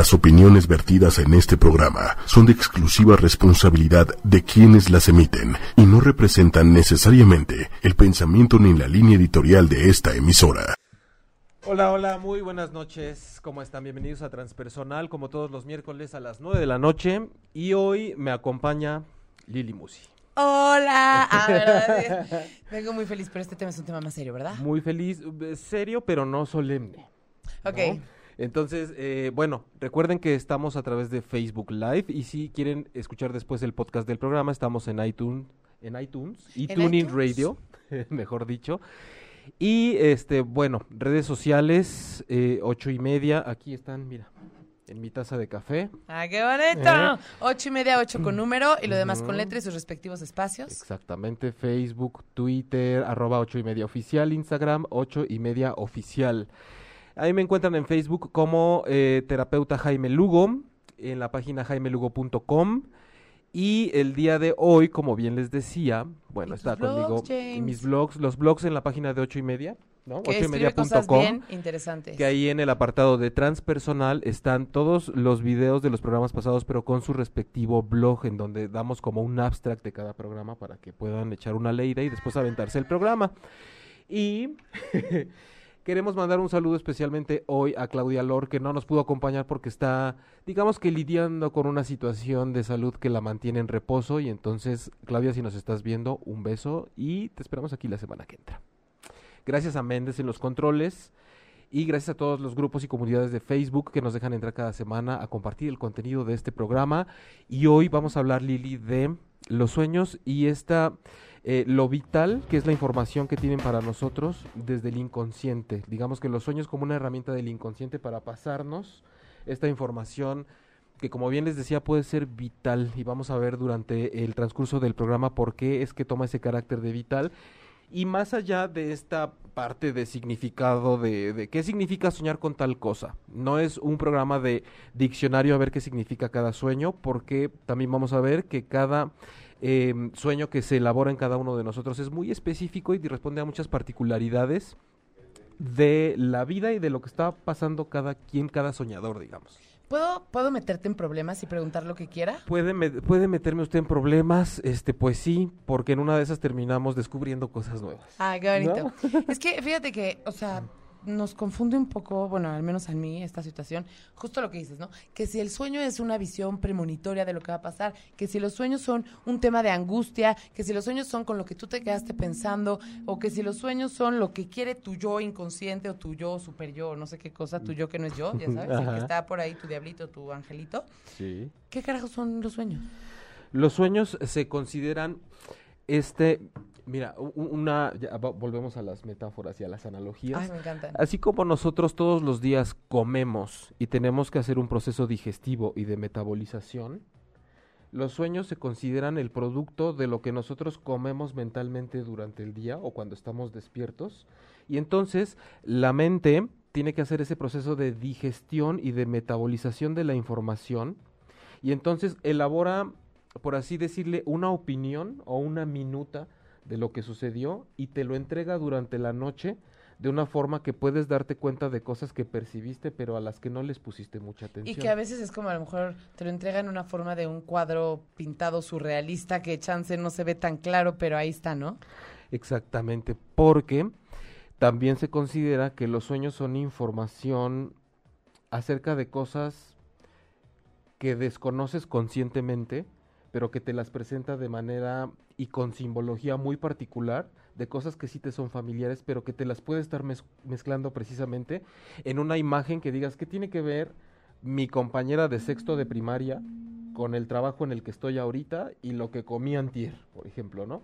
Las opiniones vertidas en este programa son de exclusiva responsabilidad de quienes las emiten y no representan necesariamente el pensamiento ni la línea editorial de esta emisora. Hola, hola, muy buenas noches. ¿Cómo están? Bienvenidos a Transpersonal, como todos los miércoles a las 9 de la noche. Y hoy me acompaña Lili Musi. Hola. Ah, ¿verdad? Vengo muy feliz, pero este tema es un tema más serio, ¿verdad? Muy feliz, eh, serio, pero no solemne. Ok. ¿no? Entonces, eh, bueno, recuerden que estamos a través de Facebook Live y si quieren escuchar después el podcast del programa, estamos en iTunes, en iTunes y ¿En Tuning iTunes? Radio, mejor dicho. Y este, bueno, redes sociales, eh, ocho y media, aquí están, mira, en mi taza de café. Ah, qué bonito. Eh. Ocho y media, ocho con número y lo demás con letra y sus respectivos espacios. Exactamente, Facebook, Twitter, arroba ocho y media oficial, Instagram, ocho y media oficial. Ahí me encuentran en Facebook como eh, terapeuta Jaime Lugo, en la página jaimelugo.com. Y el día de hoy, como bien les decía, bueno, ¿Y está conmigo James? mis blogs, los blogs en la página de ocho y media, ¿no? Ocho y media punto com, bien interesantes. que ahí en el apartado de transpersonal están todos los videos de los programas pasados, pero con su respectivo blog, en donde damos como un abstract de cada programa para que puedan echar una leída y después aventarse el programa. Y queremos mandar un saludo especialmente hoy a Claudia Lor, que no nos pudo acompañar porque está, digamos que lidiando con una situación de salud que la mantiene en reposo. Y entonces, Claudia, si nos estás viendo, un beso y te esperamos aquí la semana que entra. Gracias a Méndez en los controles. Y gracias a todos los grupos y comunidades de Facebook que nos dejan entrar cada semana a compartir el contenido de este programa. Y hoy vamos a hablar, Lili, de los sueños y esta, eh, lo vital que es la información que tienen para nosotros desde el inconsciente. Digamos que los sueños como una herramienta del inconsciente para pasarnos esta información que como bien les decía puede ser vital. Y vamos a ver durante el transcurso del programa por qué es que toma ese carácter de vital. Y más allá de esta parte de significado de, de qué significa soñar con tal cosa, no es un programa de diccionario a ver qué significa cada sueño, porque también vamos a ver que cada eh, sueño que se elabora en cada uno de nosotros es muy específico y responde a muchas particularidades de la vida y de lo que está pasando cada quien, cada soñador, digamos. ¿Puedo, ¿Puedo meterte en problemas y preguntar lo que quiera? ¿Puede, me- puede meterme usted en problemas, este, pues sí, porque en una de esas terminamos descubriendo cosas nuevas. Ah, qué bonito. Es que fíjate que, o sea, nos confunde un poco, bueno, al menos a mí, esta situación, justo lo que dices, ¿no? Que si el sueño es una visión premonitoria de lo que va a pasar, que si los sueños son un tema de angustia, que si los sueños son con lo que tú te quedaste pensando, o que si los sueños son lo que quiere tu yo inconsciente o tu yo super yo, no sé qué cosa, tu yo que no es yo, ya sabes, el que está por ahí, tu diablito, tu angelito. Sí. ¿Qué carajos son los sueños? Los sueños se consideran este, mira, una, ya volvemos a las metáforas y a las analogías. Ay, me encantan. Así como nosotros todos los días comemos y tenemos que hacer un proceso digestivo y de metabolización, los sueños se consideran el producto de lo que nosotros comemos mentalmente durante el día o cuando estamos despiertos. Y entonces la mente tiene que hacer ese proceso de digestión y de metabolización de la información. Y entonces elabora, por así decirle, una opinión o una minuta de lo que sucedió y te lo entrega durante la noche de una forma que puedes darte cuenta de cosas que percibiste pero a las que no les pusiste mucha Y atención. que a veces es como a lo mejor te lo entregan en una forma de un cuadro pintado surrealista que chance no se ve tan claro, pero ahí está, ¿no? Exactamente, porque también se considera que los sueños son información acerca de cosas que desconoces conscientemente, pero que te las presenta de manera y con simbología muy particular, de cosas que sí te son familiares, pero que te las puede estar mez- mezclando precisamente en una imagen que digas, ¿qué tiene que ver mi compañera de sexto de primaria con el trabajo en el que estoy ahorita y lo que comí antier, por ejemplo, ¿no?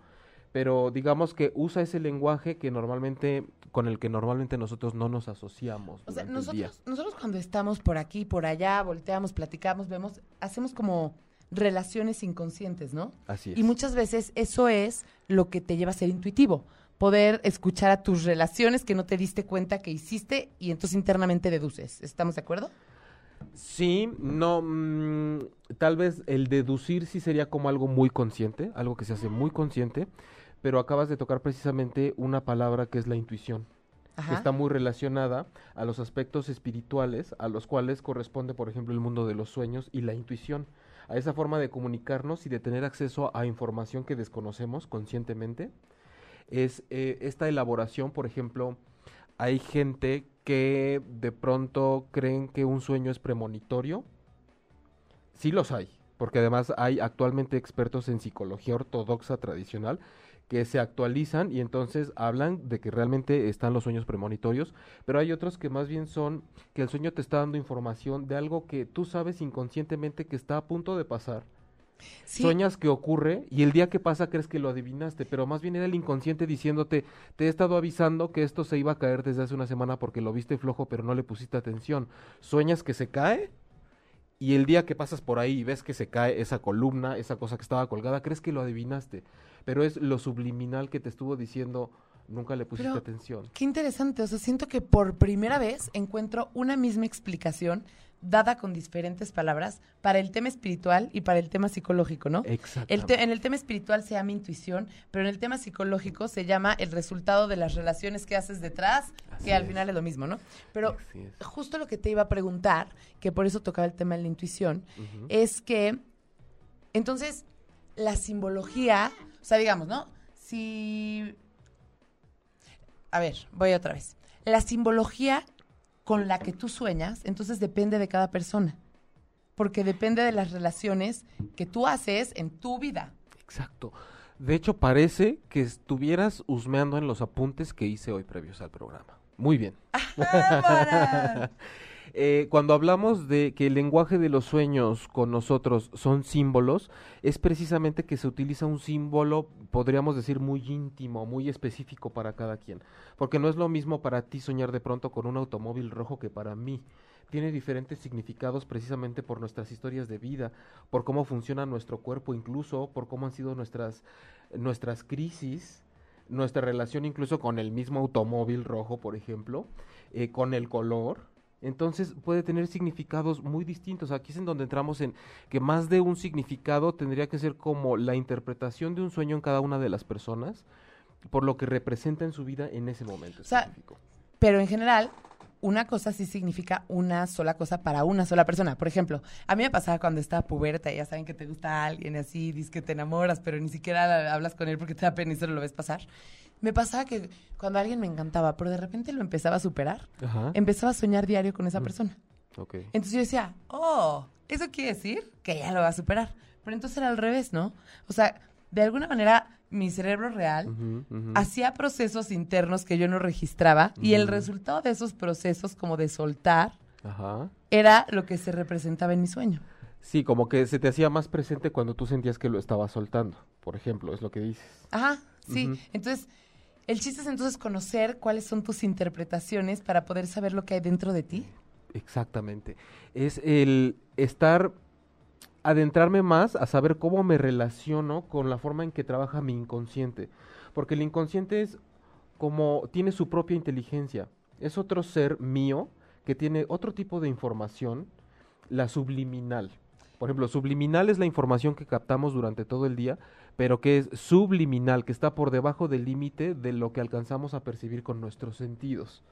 Pero digamos que usa ese lenguaje que normalmente, con el que normalmente nosotros no nos asociamos O sea, nosotros, nosotros cuando estamos por aquí, por allá, volteamos, platicamos, vemos, hacemos como relaciones inconscientes, ¿no? Así es. Y muchas veces eso es lo que te lleva a ser intuitivo. Poder escuchar a tus relaciones que no te diste cuenta que hiciste y entonces internamente deduces. ¿Estamos de acuerdo? Sí, no, mm, tal vez el deducir sí sería como algo muy consciente, algo que se hace muy consciente, pero acabas de tocar precisamente una palabra que es la intuición. Ajá. está muy relacionada a los aspectos espirituales, a los cuales corresponde, por ejemplo, el mundo de los sueños y la intuición, a esa forma de comunicarnos y de tener acceso a información que desconocemos conscientemente. Es eh, esta elaboración, por ejemplo, hay gente que de pronto creen que un sueño es premonitorio. Sí los hay, porque además hay actualmente expertos en psicología ortodoxa tradicional que se actualizan y entonces hablan de que realmente están los sueños premonitorios, pero hay otros que más bien son que el sueño te está dando información de algo que tú sabes inconscientemente que está a punto de pasar. Sí. Sueñas que ocurre y el día que pasa crees que lo adivinaste, pero más bien era el inconsciente diciéndote, te he estado avisando que esto se iba a caer desde hace una semana porque lo viste flojo pero no le pusiste atención. Sueñas que se cae y el día que pasas por ahí y ves que se cae esa columna, esa cosa que estaba colgada, crees que lo adivinaste, pero es lo subliminal que te estuvo diciendo, nunca le pusiste Pero- atención. Qué interesante, o sea, siento que por primera vez encuentro una misma explicación dada con diferentes palabras para el tema espiritual y para el tema psicológico, ¿no? Exacto. En el tema espiritual se llama intuición, pero en el tema psicológico se llama el resultado de las relaciones que haces detrás, Así que al final es lo mismo, ¿no? Pero justo lo que te iba a preguntar, que por eso tocaba el tema de la intuición, es que entonces la simbología, o sea, digamos, ¿no? Si a ver, voy otra vez. La simbología con la que tú sueñas, entonces depende de cada persona. Porque depende de las relaciones que tú haces en tu vida. Exacto. De hecho, parece que estuvieras husmeando en los apuntes que hice hoy previos al programa. Muy bien. Eh, cuando hablamos de que el lenguaje de los sueños con nosotros son símbolos, es precisamente que se utiliza un símbolo, podríamos decir, muy íntimo, muy específico para cada quien. Porque no es lo mismo para ti soñar de pronto con un automóvil rojo que para mí. Tiene diferentes significados precisamente por nuestras historias de vida, por cómo funciona nuestro cuerpo, incluso por cómo han sido nuestras, nuestras crisis, nuestra relación incluso con el mismo automóvil rojo, por ejemplo, eh, con el color. Entonces puede tener significados muy distintos. Aquí es en donde entramos en que más de un significado tendría que ser como la interpretación de un sueño en cada una de las personas por lo que representa en su vida en ese momento sea, específico. Pero en general, una cosa sí significa una sola cosa para una sola persona. Por ejemplo, a mí me pasaba cuando estaba puberta, ya saben que te gusta alguien así, dices que te enamoras, pero ni siquiera hablas con él porque te da pena y solo lo ves pasar. Me pasaba que cuando alguien me encantaba, pero de repente lo empezaba a superar, Ajá. empezaba a soñar diario con esa Mm. persona. ok. Entonces yo decía, oh, eso quiere decir que ya lo va a superar. Pero entonces era al revés, ¿no? O sea, de alguna manera mi cerebro real hacía procesos internos que yo no registraba y el resultado de esos procesos como de soltar Ajá. era lo que se representaba en mi sueño. Sí, como que se te hacía más presente cuando tú sentías que lo estabas soltando, por ejemplo, es lo que dices. Ajá, sí. Entonces, el chiste es entonces conocer cuáles son tus interpretaciones para poder saber lo que hay dentro de ti. Exactamente. Es el estar, adentrarme más a saber cómo me relaciono con la forma en que trabaja mi inconsciente. Porque el inconsciente es como, tiene su propia inteligencia. Es otro ser mío que tiene otro tipo de información, la subliminal. Por ejemplo, subliminal es la información que captamos durante todo el día, pero que es subliminal, que está por debajo del límite de lo que alcanzamos a percibir con nuestros sentidos.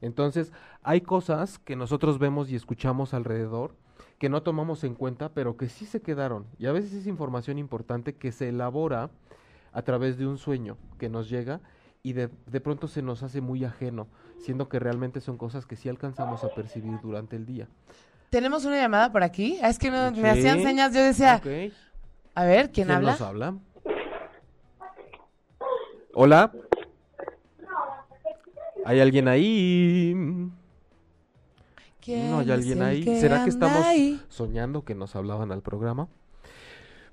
Entonces, hay cosas que nosotros vemos y escuchamos alrededor que no tomamos en cuenta, pero que sí se quedaron. Y a veces es información importante que se elabora a través de un sueño que nos llega y de, de pronto se nos hace muy ajeno, siendo que realmente son cosas que sí alcanzamos a percibir durante el día. Tenemos una llamada por aquí. Ah, Es que no- me hacían señas, yo decía. A ver, ¿quién, habla? nos habla? Hola. ¿Hay alguien ahí? ¿Quién No hay alguien ahí. ¿Será que estamos ahí? soñando que nos hablaban al programa?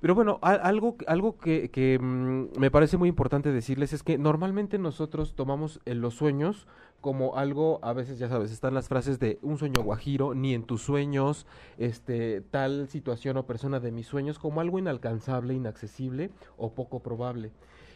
Pero bueno, algo, algo que, que, mm, me parece muy importante decirles es que normalmente nosotros tomamos eh, los sueños como algo, a veces ya sabes, están las frases de un sueño guajiro, ni en tus sueños, este, tal situación o persona de mis sueños, como algo inalcanzable, inaccesible o poco probable.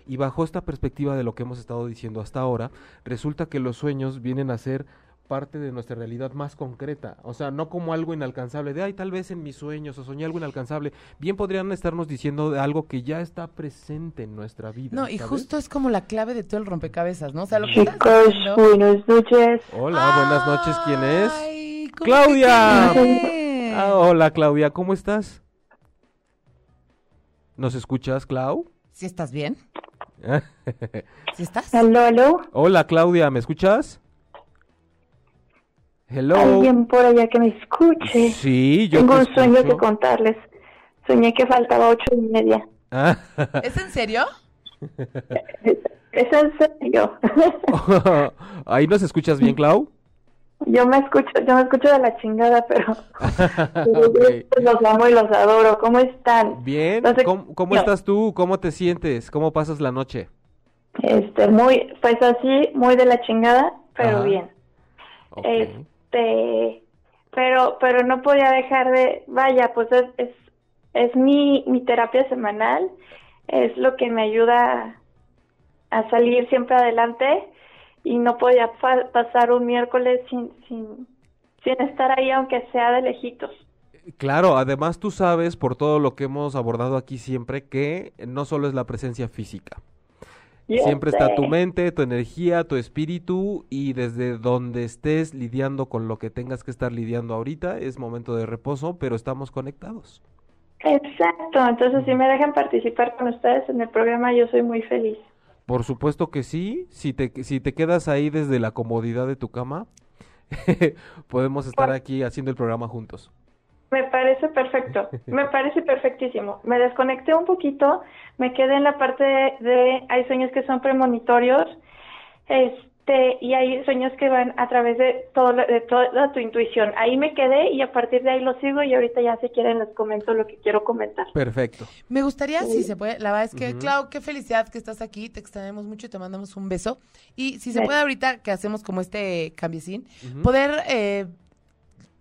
Y bajo esta perspectiva de lo que hemos estado diciendo hasta ahora, resulta que los sueños vienen a ser parte de nuestra realidad más concreta, o sea, no como algo inalcanzable, de, ay, tal vez en mis sueños o soñé algo inalcanzable, bien podrían estarnos diciendo de algo que ya está presente en nuestra vida. No, y ¿sabes? justo es como la clave de todo el rompecabezas, ¿no? O sea, lo Chicos, buenas noches. Hola, buenas noches, ¿quién es? Ay, ¿cómo ¡Claudia! Ah, hola, Claudia, ¿cómo estás? ¿Nos escuchas, Clau? ¿Sí estás bien? ¿Sí estás? Aló, aló. hola, Claudia, ¿me escuchas? Hello. Alguien por allá que me escuche. Sí, yo Tengo te un sueño que contarles. Soñé que faltaba ocho y media. Ah, ¿Es en serio? ¿Es en serio? Ahí nos escuchas bien, Clau. yo me escucho, yo me escucho de la chingada, pero, yo los amo y los adoro. ¿Cómo están? Bien, ¿cómo, cómo no. estás tú? ¿Cómo te sientes? ¿Cómo pasas la noche? Este, muy, pues así, muy de la chingada, pero Ajá. bien. Ok. Este, pero, pero no podía dejar de, vaya, pues es, es, mi, mi terapia semanal, es lo que me ayuda a, salir siempre adelante y no podía pasar un miércoles sin, sin, sin estar ahí, aunque sea de lejitos. Claro, además tú sabes por todo lo que hemos abordado aquí siempre que no solo es la presencia física. Siempre está tu mente, tu energía, tu espíritu y desde donde estés lidiando con lo que tengas que estar lidiando ahorita es momento de reposo, pero estamos conectados. Exacto, entonces si me dejan participar con ustedes en el programa, yo soy muy feliz. Por supuesto que sí, si te, si te quedas ahí desde la comodidad de tu cama, podemos estar aquí haciendo el programa juntos. Me parece perfecto, me parece perfectísimo. Me desconecté un poquito, me quedé en la parte de, de- hay sueños que son premonitorios, este, y hay sueños que van a través de todo lo- de toda tu intuición. Ahí me quedé y a partir de ahí lo sigo y ahorita ya si quieren les comento lo que quiero comentar. Perfecto. Me gustaría, si se puede, la verdad es que. Clau, qué felicidad que estás aquí, te extrañamos mucho y te mandamos un beso. Y si se Sí. puede ahorita, que hacemos como este cambiecín, poder eh,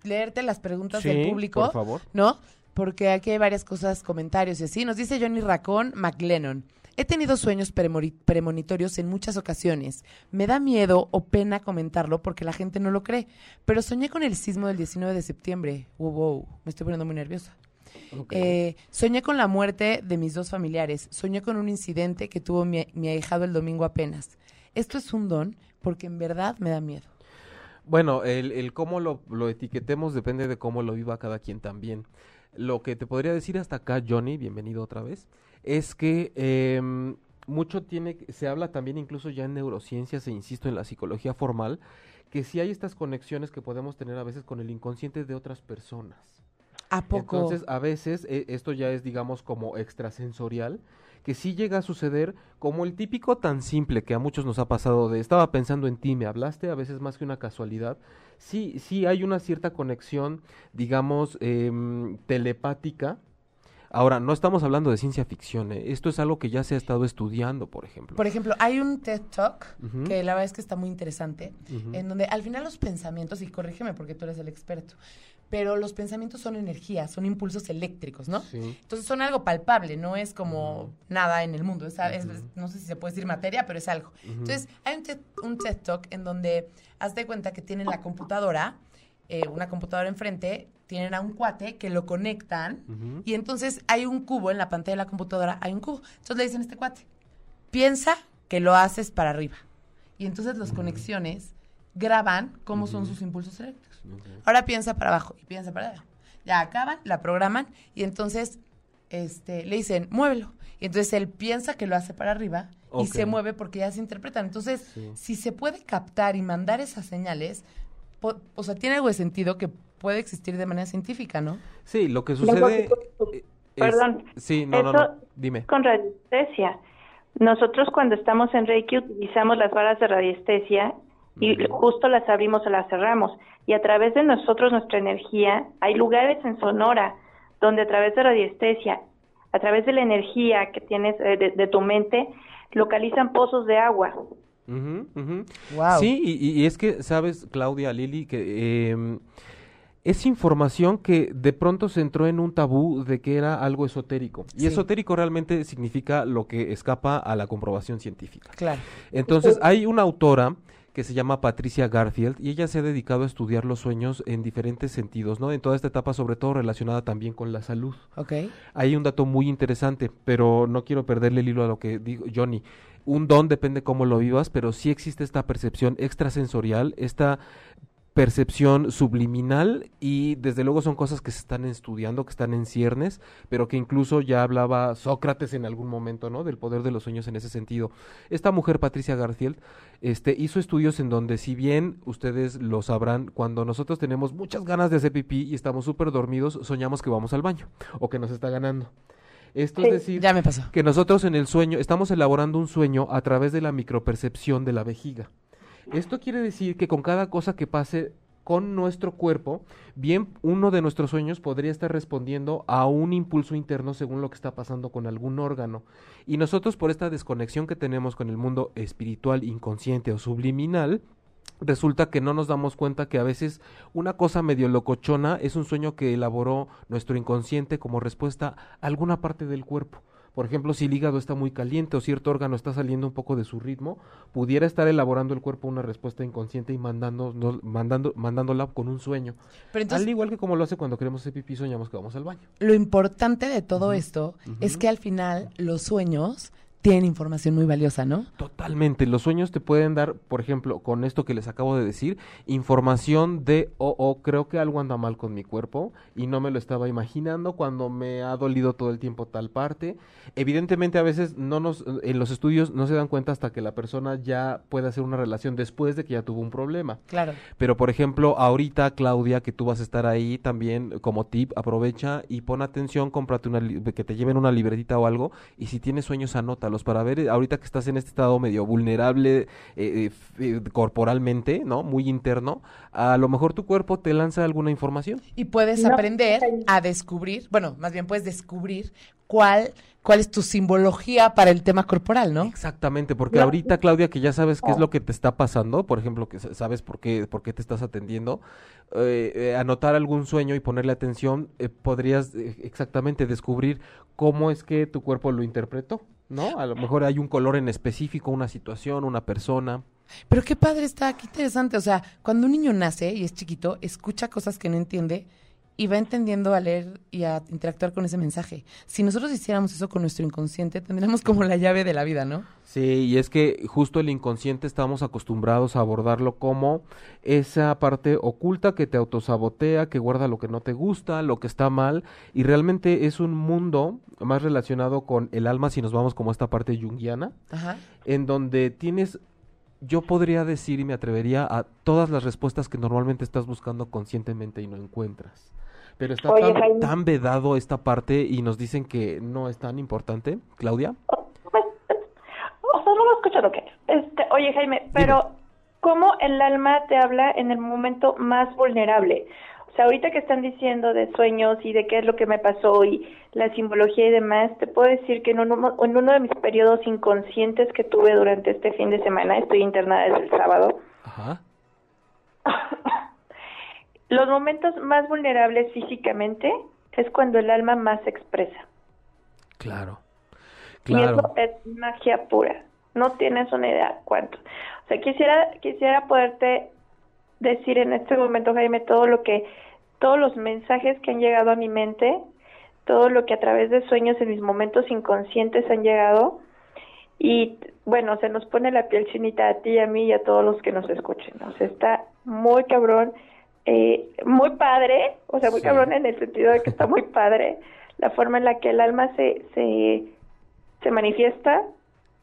leerte las preguntas Sí, del público, por favor. ¿no? Porque aquí hay varias cosas, comentarios y así. Nos dice Johnny Racón McLennan. He tenido sueños premonitorios en muchas ocasiones. Me da miedo o pena comentarlo porque la gente no lo cree. Pero soñé con el sismo del 19 de septiembre. Wow, wow, me estoy poniendo muy nerviosa. Eh, soñé con la muerte de mis dos familiares. Soñé con un incidente que tuvo mi, mi ahijado el domingo apenas. Esto es un don porque en verdad me da miedo. Bueno, el, el cómo lo, lo etiquetemos depende de cómo lo viva cada quien también. Lo que te podría decir hasta acá, Johnny, bienvenido otra vez, es que em, mucho tiene, que- se habla también incluso ya en neurociencias e insisto en la psicología formal, que sí hay estas conexiones que podemos tener a veces con el inconsciente de otras personas. ¿A poco? Entonces, a veces eh, esto ya es, digamos, como extrasensorial, que sí llega a suceder como el típico tan simple que a muchos nos ha pasado de estaba pensando en ti, me hablaste, a veces más que una casualidad. Sí, sí hay una cierta conexión, digamos, em, telepática. Ahora, no estamos hablando de ciencia ficción, ¿eh? esto es algo que ya se ha estado estudiando, por ejemplo. Por ejemplo, hay un TED Talk que la verdad es que está muy interesante, en donde al final los pensamientos, y corrígeme porque tú eres el experto, pero los pensamientos son energía, son impulsos eléctricos, ¿no? Sí. Entonces son algo palpable, no es como nada en el mundo. Es, es- Ujú. no sé si se puede decir materia, pero es algo. Entonces hay un TED, un TED Talk en donde haz de cuenta que tienen la computadora, eh, una computadora enfrente, tienen a un cuate que lo conectan y entonces hay un cubo en la pantalla de la computadora, hay un cubo. Entonces le dicen a este cuate, piensa que lo haces para arriba. Y entonces las conexiones graban cómo son sus impulsos eléctricos. Ahora piensa para abajo y piensa para abajo. Ya acaban, la programan y entonces este, le dicen, muévelo. Y entonces él piensa que lo hace para arriba y se mueve porque ya se interpretan. Entonces, Sí. si se puede captar y mandar esas señales, po- o sea, tiene algo de sentido que puede existir de manera científica, ¿no? Sí, lo que sucede... es- Perdón. Sí, no, no, no, dime. Con radiestesia. Nosotros cuando estamos en Reiki utilizamos las varas de radiestesia y justo las abrimos o las cerramos. Y a través de nosotros, nuestra energía, hay lugares en Sonora donde a través de radiestesia, a través de la energía que tienes eh, de, de tu mente, localizan pozos de agua. Wow. Sí, y, es que, sabes, Claudia, Lili, que em, es información que de pronto se entró en un tabú de que era algo esotérico. Y Sí. esotérico realmente significa lo que escapa a la comprobación científica. Claro. Entonces, hay una autora que se llama Patricia Garfield y ella se ha dedicado a estudiar los sueños en diferentes sentidos, ¿no? En toda esta etapa, sobre todo relacionada también con la salud. Ok. Hay un dato muy interesante, pero no quiero perderle el hilo a lo que digo Johnny. Un don depende cómo lo vivas, pero sí existe esta percepción extrasensorial, esta percepción subliminal y desde luego son cosas que se están estudiando, que están en ciernes, pero que incluso ya hablaba Sócrates en algún momento, ¿no? Del poder de los sueños en ese sentido. Esta mujer, Patricia Garfield, este, hizo estudios en donde, si bien ustedes lo sabrán, cuando nosotros tenemos muchas ganas de hacer pipí y estamos súper dormidos, soñamos que vamos al baño o que nos está ganando. Esto Sí. es decir, Ya me pasó. que nosotros en el sueño estamos elaborando un sueño a través de la micropercepción de la vejiga. Esto quiere decir que con cada cosa que pase con nuestro cuerpo, bien uno de nuestros sueños podría estar respondiendo a un impulso interno según lo que está pasando con algún órgano. Y nosotros por esta desconexión que tenemos con el mundo espiritual, inconsciente o subliminal, resulta que no nos damos cuenta que a veces una cosa medio locochona es un sueño que elaboró nuestro inconsciente como respuesta a alguna parte del cuerpo. Por ejemplo, si el hígado está muy caliente o cierto órgano está saliendo un poco de su ritmo, pudiera estar elaborando el cuerpo una respuesta inconsciente y mandando, no- mandando, mandándola con un sueño. Pero entonces, Al igual que como lo hace cuando queremos hacer pipí, soñamos que vamos al baño. lo importante de todo esto es que al final los sueños tienen información muy valiosa, ¿no? Totalmente. Los sueños te pueden dar, por ejemplo, con esto que les acabo de decir, información de, oh, oh, creo que algo anda mal con mi cuerpo y no me lo estaba imaginando cuando me ha dolido todo el tiempo tal parte. Evidentemente, a veces no nos, en los estudios no se dan cuenta hasta que la persona ya puede hacer una relación después de que ya tuvo un problema. Claro. Pero, por ejemplo, ahorita, Claudia, que tú vas a estar ahí también como tip, aprovecha y pon atención, cómprate una, que te lleven una libretita o algo, y si tienes sueños, para ver, eh, ahorita que estás en este estado medio vulnerable eh, eh, corporalmente, ¿no? Muy interno, a lo mejor tu cuerpo te lanza alguna información. Y puedes No, aprender a descubrir, bueno, más bien puedes descubrir cuál, cuál es tu simbología para el tema corporal, ¿no? Exactamente, porque No. ahorita, Claudia, que ya sabes qué es lo que te está pasando, por ejemplo, que sa- sabes por qué, por qué te estás atendiendo, eh, eh, anotar algún sueño y ponerle atención, eh, podrías eh, exactamente descubrir cómo es que tu cuerpo lo interpretó, ¿no? A lo mejor hay un color en específico, una situación, una persona. Pero qué padre está, qué interesante. O sea, cuando un niño nace y es chiquito, escucha cosas que no entiende y va entendiendo a leer y a interactuar con ese mensaje. Si nosotros hiciéramos eso con nuestro inconsciente, tendríamos como la llave de la vida, ¿no? Sí, y es que justo el inconsciente estamos acostumbrados a abordarlo como esa parte oculta que te autosabotea, que guarda lo que no te gusta, lo que está mal, y realmente es un mundo más relacionado con el alma si nos vamos como a esta parte junguiana, Ajá. en donde tienes, yo podría decir y me atrevería a todas las respuestas que normalmente estás buscando conscientemente y no encuentras. Pero está Oye, tan, vedado esta parte y nos dicen que no es tan importante, Claudia. Pues, o sea, no lo escucho lo que. Este, oye, Jaime, pero ¿cómo el alma te habla en el momento más vulnerable? O sea, ahorita que están diciendo de sueños y de qué es lo que me pasó y la simbología y demás, te puedo decir que en uno, en uno de mis periodos inconscientes que tuve durante este fin de semana, estoy internada desde el sábado, Ajá. los momentos más vulnerables físicamente es cuando el alma más se expresa. Claro. Y Claro. eso es magia pura. No tienes una idea cuánto. O sea, quisiera quisiera poderte decir en este momento, Jaime, todo lo que todos los mensajes que han llegado a mi mente, todo lo que a través de sueños en mis momentos inconscientes han llegado y bueno, se nos pone la piel chinita a ti a mí y a todos los que nos escuchen. O sea, está muy cabrón, eh, muy padre, o sea, muy Sí. cabrón en el sentido de que está muy padre la forma en la que el alma se, se, se manifiesta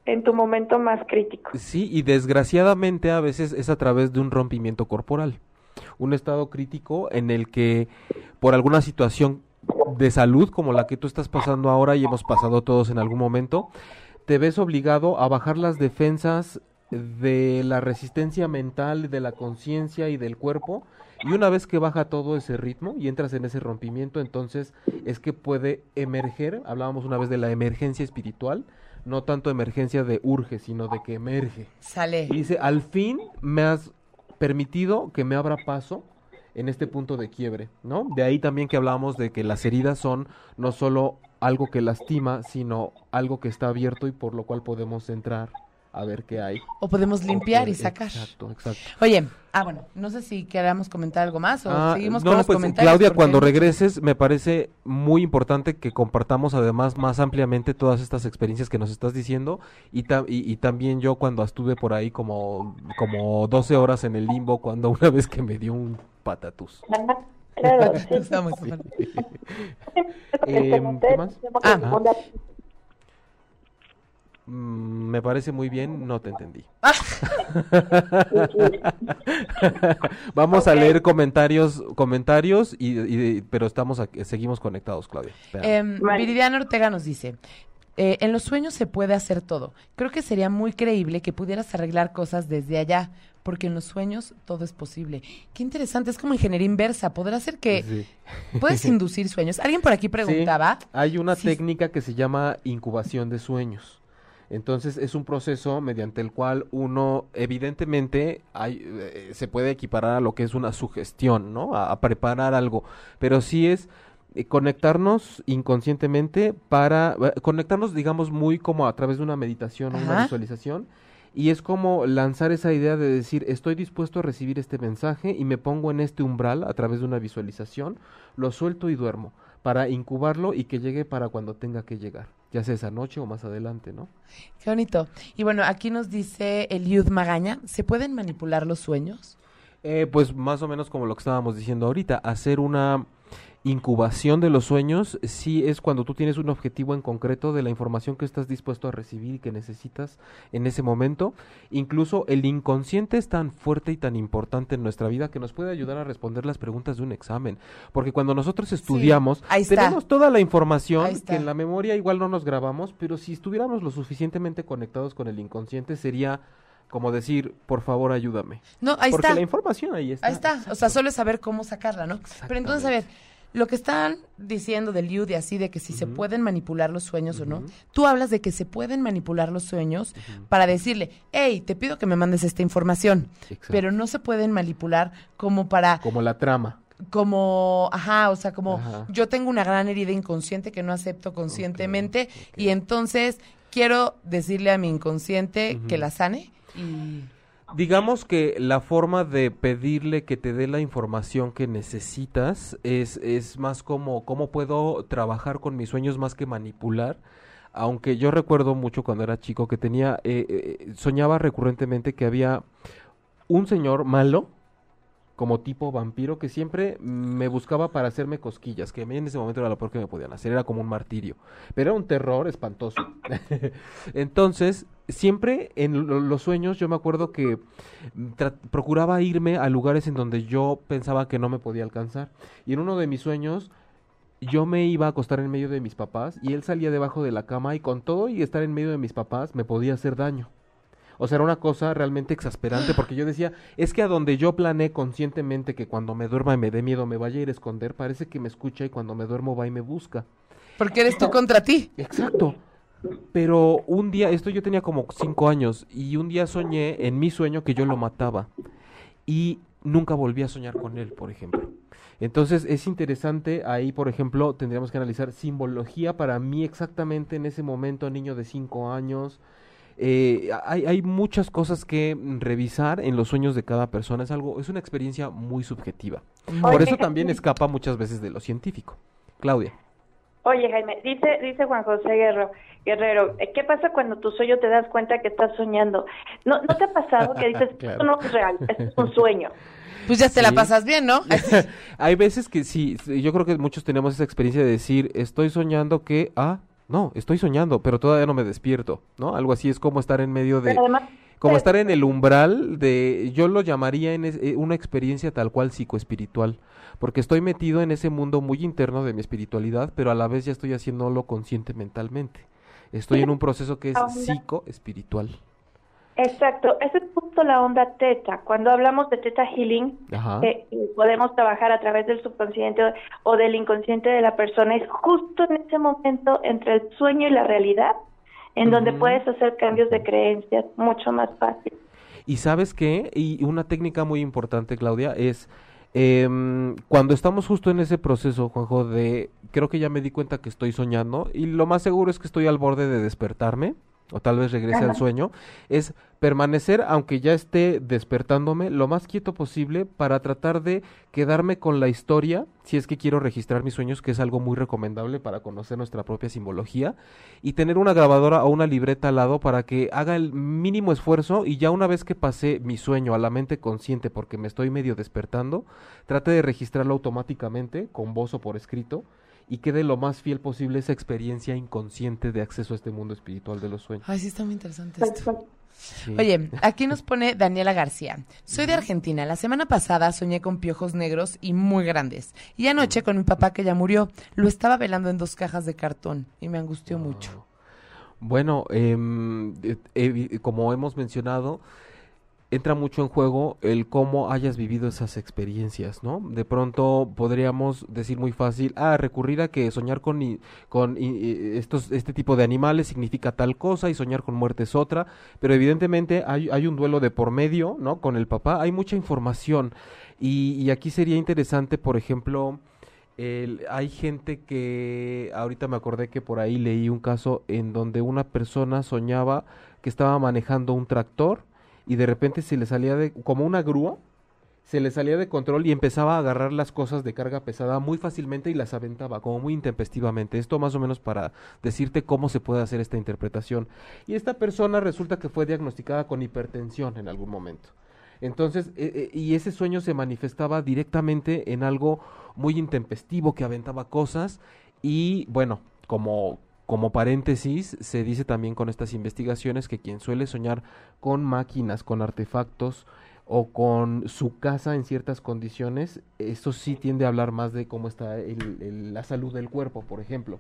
en tu momento más crítico. Sí, y desgraciadamente a veces es a través de un rompimiento corporal, un estado crítico en el que por alguna situación de salud como la que tú estás pasando ahora y hemos pasado todos en algún momento, te ves obligado a bajar las defensas de la resistencia mental, de la conciencia y del cuerpo. Y una vez que baja todo ese ritmo y entras en ese rompimiento, entonces es que puede emerger, hablábamos una vez de la emergencia espiritual, no tanto emergencia de urge, sino de que emerge. Sale. Y dice, al fin me has permitido que me abra paso en este punto de quiebre, ¿no? De ahí también que hablábamos de que las heridas son no solo algo que lastima, sino algo que está abierto y por lo cual podemos entrar a ver qué hay. O podemos limpiar y sacar. Exacto, exacto. Oye, ah, bueno, no sé si queramos comentar algo más o Ah, seguimos no, con los pues, comentarios. Claudia, porque- cuando regreses, me parece muy importante que compartamos además más ampliamente todas estas experiencias que nos estás diciendo y, ta- y, y también yo cuando estuve por ahí como, como 12 horas en el limbo cuando una vez que me dio un patatús. Claro, sí. Estamos- Em, ¿qué más? Ah. Mm, me parece muy bien, no te entendí. Vamos a leer comentarios, comentarios, y, y- pero estamos aquí- seguimos conectados, Claudia. Vale. Viridiana Ortega nos dice, eh, en los sueños se puede hacer todo. Creo que sería muy creíble que pudieras arreglar cosas desde allá, porque en los sueños todo es posible. Qué interesante, es como ingeniería inversa. Podrá ser que Sí. puedes inducir sueños. Alguien por aquí preguntaba. Hay una Sí. técnica que se llama incubación de sueños. Entonces es un proceso mediante el cual uno, evidentemente, hay, eh, se puede equiparar a lo que es una sugestión, ¿no? A, a preparar algo. Pero sí es eh, conectarnos inconscientemente para eh, conectarnos, digamos, muy como a través de una meditación o una visualización. Y es como lanzar esa idea de decir, estoy dispuesto a recibir este mensaje y me pongo en este umbral a través de una visualización, lo suelto y duermo para incubarlo y que llegue para cuando tenga que llegar, ya sea esa noche o más adelante, ¿no? Qué bonito. Y bueno, aquí nos dice Eliud Magaña, ¿se pueden manipular los sueños? Eh, pues más o menos como lo que estábamos diciendo ahorita, hacer una incubación de los sueños sí es cuando tú tienes un objetivo en concreto de la información que estás dispuesto a recibir y que necesitas en ese momento. Incluso el inconsciente es tan fuerte y tan importante en nuestra vida que nos puede ayudar a responder las preguntas de un examen. Porque cuando nosotros estudiamos, tenemos toda la información que en la memoria igual no nos grabamos, pero si estuviéramos lo suficientemente conectados con el inconsciente sería como decir, por favor, ayúdame. No, ahí Porque está. la información ahí está. Ahí está. O sea, solo es saber cómo sacarla, ¿no? Pero entonces, a ver, lo que están diciendo del Liud y así, de que si se pueden manipular los sueños o no, tú hablas de que se pueden manipular los sueños para decirle, hey, te pido que me mandes esta información. Exacto. Pero no se pueden manipular como para, Como la trama. como, ajá, o sea, como Ajá. yo tengo una gran herida inconsciente que no acepto conscientemente y entonces quiero decirle a mi inconsciente que la sane y... Digamos que la forma de pedirle que te dé la información que necesitas es, es más como cómo puedo trabajar con mis sueños más que manipular. Aunque yo recuerdo mucho cuando era chico que tenía, eh, eh, soñaba recurrentemente que había un señor malo, como tipo vampiro, que siempre me buscaba para hacerme cosquillas, que en ese momento era lo peor que me podían hacer, era como un martirio. Pero era un terror espantoso. Entonces, siempre en lo- los sueños yo me acuerdo que mm, procuraba irme a lugares en donde yo pensaba que no me podía alcanzar. Y en uno de mis sueños yo me iba a acostar en medio de mis papás y él salía debajo de la cama y con todo y estar en medio de mis papás me podía hacer daño. O sea, era una cosa realmente exasperante porque yo decía, es que a donde yo planeé conscientemente que cuando me duerma y me dé miedo me vaya a ir a esconder, parece que me escucha y cuando me duermo va y me busca. Porque eres tú contra ti. Exacto. Pero un día, esto yo tenía como cinco años, y un día soñé en mi sueño que yo lo mataba. Y nunca volví a soñar con él, por ejemplo. Entonces es interesante, ahí por ejemplo tendríamos que analizar simbología para mí exactamente en ese momento, niño de cinco años. Eh, hay, hay muchas cosas que revisar en los sueños de cada persona, es algo, es una experiencia muy subjetiva. Por eso también escapa muchas veces de lo científico. Claudia. Oye, Jaime, dice, dice Juan José Guerrero, Guerrero, eh, ¿qué pasa cuando tu sueño te das cuenta que estás soñando? ¿No, ¿no te ha pasado que dices, Claro. esto no es real, esto es un sueño? Pues ya te la pasas bien, ¿no? Hay veces que sí, sí, yo creo que muchos tenemos esa experiencia de decir, estoy soñando que, ah, no, estoy soñando, pero todavía no me despierto, ¿no? Algo así es como estar en medio de, además, como eh, estar en el umbral de, yo lo llamaría en es- eh, una experiencia tal cual psicoespiritual, porque estoy metido en ese mundo muy interno de mi espiritualidad, pero a la vez ya estoy haciéndolo consciente mentalmente. Estoy en un proceso que es psicoespiritual. Exacto, esa es justo la onda teta. Cuando hablamos de teta healing, eh, y podemos trabajar a través del subconsciente o- del inconsciente de la persona, es justo en ese momento entre el sueño y la realidad, en donde puedes hacer cambios de creencias mucho más fácil. Y sabes qué, y una técnica muy importante, Claudia, es em, cuando estamos justo en ese proceso, Juanjo, de creo que ya me di cuenta que estoy soñando y lo más seguro es que estoy al borde de despertarme. O tal vez regrese al sueño, es permanecer, aunque ya esté despertándome, lo más quieto posible para tratar de quedarme con la historia, si es que quiero registrar mis sueños, que es algo muy recomendable para conocer nuestra propia simbología, y tener una grabadora o una libreta al lado para que haga el mínimo esfuerzo y ya una vez que pasé mi sueño a la mente consciente porque me estoy medio despertando, trate de registrarlo automáticamente, con voz o por escrito, y quede lo más fiel posible esa experiencia inconsciente de acceso a este mundo espiritual de los sueños. Ay, sí, está muy interesante esto. Oye, aquí nos pone Daniela García. Soy de Argentina. La semana pasada soñé con piojos negros y muy grandes. Y anoche con mi papá que ya murió. Lo estaba velando en dos cajas de cartón y me angustió mucho. Bueno, em, eh, como hemos mencionado, entra mucho en juego el cómo hayas vivido esas experiencias, ¿no? De pronto podríamos decir muy fácil, ah, recurrir a que soñar con, con estos, este tipo de animales significa tal cosa y soñar con muerte es otra, pero evidentemente hay, hay un duelo de por medio, ¿no? Con el papá, hay mucha información y, y aquí sería interesante, por ejemplo, el, hay gente que, ahorita me acordé que por ahí leí un caso en donde una persona soñaba que estaba manejando un tractor, y de repente se le salía de como una grúa, se le salía de control y empezaba a agarrar las cosas de carga pesada muy fácilmente y las aventaba como muy intempestivamente. Esto más o menos para decirte cómo se puede hacer esta interpretación. Y esta persona resulta que fue diagnosticada con hipertensión en algún momento. Entonces, e, e, y ese sueño se manifestaba directamente en algo muy intempestivo que aventaba cosas y bueno, como como paréntesis, se dice también con estas investigaciones que quien suele soñar con máquinas, con artefactos o con su casa en ciertas condiciones, eso sí tiende a hablar más de cómo está la salud del cuerpo, por ejemplo.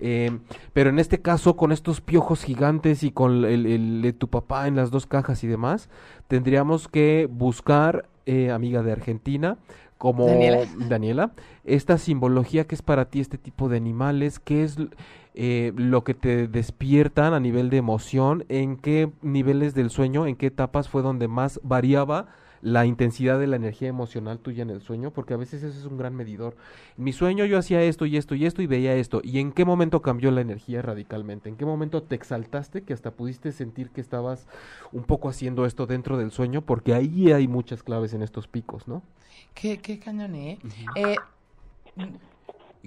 Eh, pero en este caso, con estos piojos gigantes y con el, de tu papá en las dos cajas y demás, tendríamos que buscar, eh, amiga de Argentina, como Daniela. Daniela, esta simbología que es para ti este tipo de animales, qué es eh, lo que te despiertan a nivel de emoción, en qué niveles del sueño, en qué etapas fue donde más variaba la intensidad de la energía emocional tuya en el sueño, porque a veces eso es un gran medidor. En mi sueño yo hacía esto y esto y esto y veía esto, y en qué momento cambió la energía radicalmente, en qué momento te exaltaste que hasta pudiste sentir que estabas un poco haciendo esto dentro del sueño, porque ahí hay muchas claves en estos picos, ¿no? Qué, qué cañón, ¿eh? eh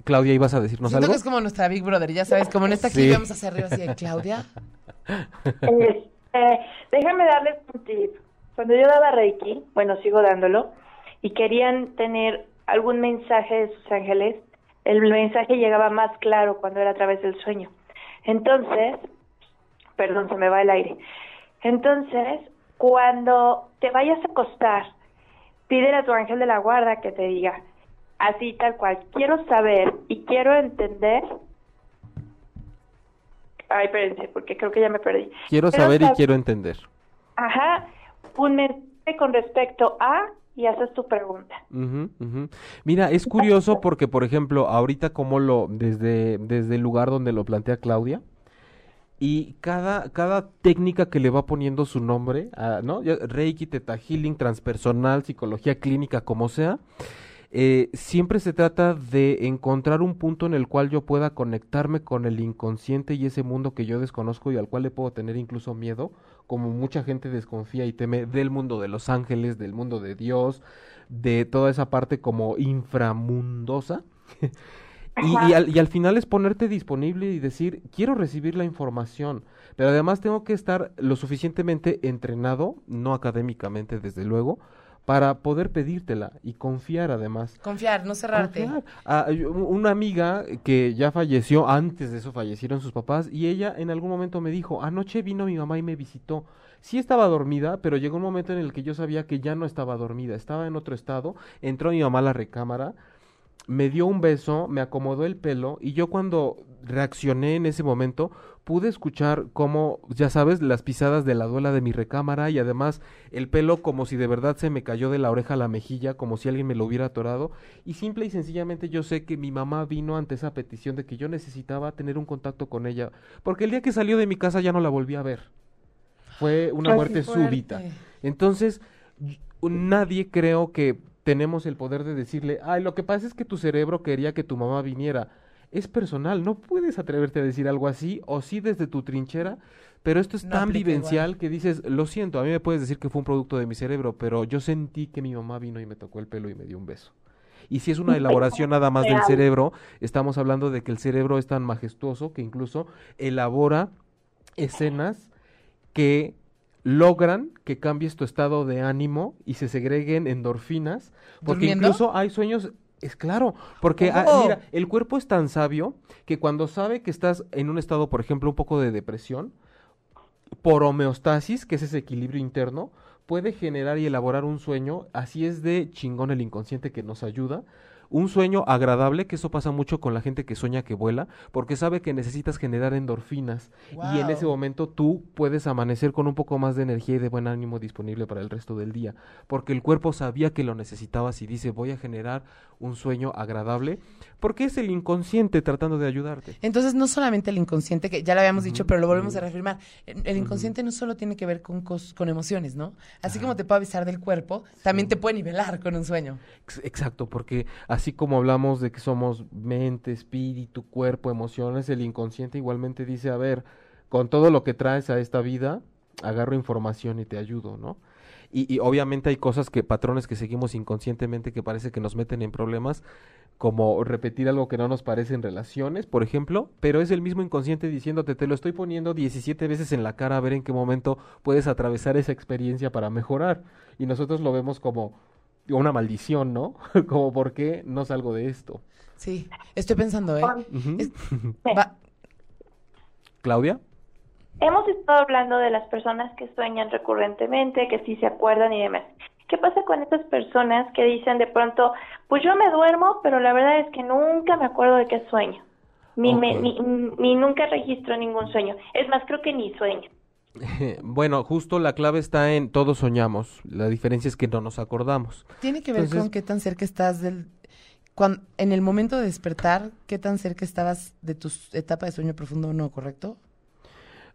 Claudia, ¿ibas a decirnos Siento algo? que es como nuestra Big Brother, ya sabes, como en esta aquí Sí. vamos hacia arriba así de Claudia. Este, déjame darles un tip. Cuando yo daba Reiki, bueno, sigo dándolo, y querían tener algún mensaje de sus ángeles, el mensaje llegaba más claro cuando era a través del sueño. Entonces, perdón, se me va el aire. Entonces, cuando te vayas a acostar, pídele a tu ángel de la guarda que te diga, así tal cual, quiero saber y quiero entender. Ay, espérense, porque creo que ya me perdí. Quiero saber y quiero entender. Ajá, un mensaje con respecto a y haces tu pregunta. Ujú, ujú. Mira, es curioso porque, por ejemplo, ahorita como lo, desde, desde el lugar donde lo plantea Claudia, y cada, cada técnica que le va poniendo su nombre, a- ¿no? Ya, Reiki, Teta Healing, transpersonal, psicología clínica, como sea, eh, siempre se trata de encontrar un punto en el cual yo pueda conectarme con el inconsciente y ese mundo que yo desconozco y al cual le puedo tener incluso miedo, como mucha gente desconfía y teme del mundo de los ángeles, del mundo de Dios, de toda esa parte como inframundosa. Y, y al, y al final es ponerte disponible y decir, quiero recibir la información, pero además tengo que estar lo suficientemente entrenado, no académicamente desde luego, para poder pedírtela y confiar además. Confiar, no cerrarte. Confiar. Ah, una amiga que ya falleció, antes de eso fallecieron sus papás, y ella en algún momento me dijo, anoche vino mi mamá y me visitó. Sí estaba dormida, pero llegó un momento en el que yo sabía que ya no estaba dormida, estaba en otro estado, entró mi mamá a la recámara, me dio un beso, me acomodó el pelo, y yo cuando reaccioné en ese momento, pude escuchar como, ya sabes, las pisadas de la duela de mi recámara y además el pelo como si de verdad se me cayó de la oreja a la mejilla, como si alguien me lo hubiera atorado. Y simple y sencillamente yo sé que mi mamá vino ante esa petición de que yo necesitaba tener un contacto con ella, porque el día que salió de mi casa ya no la volví a ver. Fue una muerte fuerte. súbita. Entonces, nadie creo que tenemos el poder de decirle, ay, lo que pasa es que tu cerebro quería que tu mamá viniera. es personal, no puedes atreverte a decir algo así, o sí desde tu trinchera, pero esto es No tan vivencial igual. que dices, lo siento, a mí me puedes decir que fue un producto de mi cerebro, pero yo sentí que mi mamá vino y me tocó el pelo y me dio un beso. Y si es una elaboración nada más del cerebro, estamos hablando de que el cerebro es tan majestuoso que incluso elabora escenas que logran que cambies tu estado de ánimo y se segreguen endorfinas, porque ¿Durmiendo? incluso hay sueños, es claro, porque ah, Oh. mira, el cuerpo es tan sabio que cuando sabe que estás en un estado, por ejemplo, un poco de depresión, por homeostasis, que es ese equilibrio interno, puede generar y elaborar un sueño, así es de chingón el inconsciente que nos ayuda, un sueño agradable, que eso pasa mucho con la gente que sueña que vuela, porque sabe que necesitas generar endorfinas y en ese momento tú puedes amanecer con un poco más de energía y de buen ánimo disponible para el resto del día, porque el cuerpo sabía que lo necesitabas y dice voy a generar un sueño agradable, porque es el inconsciente tratando de ayudarte. Entonces, no solamente el inconsciente, que ya lo habíamos dicho, pero lo volvemos a reafirmar. El, inconsciente no solo tiene que ver con, cos- con emociones, ¿no? Así como te puede avisar del cuerpo, también te puede nivelar con un sueño. Ex- Exacto, porque así como hablamos de que somos mente, espíritu, cuerpo, emociones, el inconsciente igualmente dice, a ver, con todo lo que traes a esta vida, agarro información y te ayudo, ¿no? Y, y obviamente hay cosas que, patrones que seguimos inconscientemente que parece que nos meten en problemas, como repetir algo que no nos parece en relaciones, por ejemplo, pero es el mismo inconsciente diciéndote, te lo estoy poniendo 17 veces en la cara a ver en qué momento puedes atravesar esa experiencia para mejorar. Y nosotros lo vemos como una maldición, ¿no? como, ¿por qué no salgo de esto? Sí, estoy pensando, ¿eh? Ujú. Es- Sí. va- Claudia. Hemos estado hablando de las personas que sueñan recurrentemente, que sí se acuerdan y demás. ¿Qué pasa con esas personas que dicen de pronto, pues yo me duermo, pero la verdad es que nunca me acuerdo de qué sueño? Ni, me- ni, ni nunca registro ningún sueño. Es más, creo que ni sueño. Bueno, justo la clave está en todos soñamos. La diferencia es que no nos acordamos. tiene que ver Entonces- con qué tan cerca estás del... Cuan- en el momento de despertar, qué tan cerca estabas de tu etapa de sueño profundo o no, ¿correcto?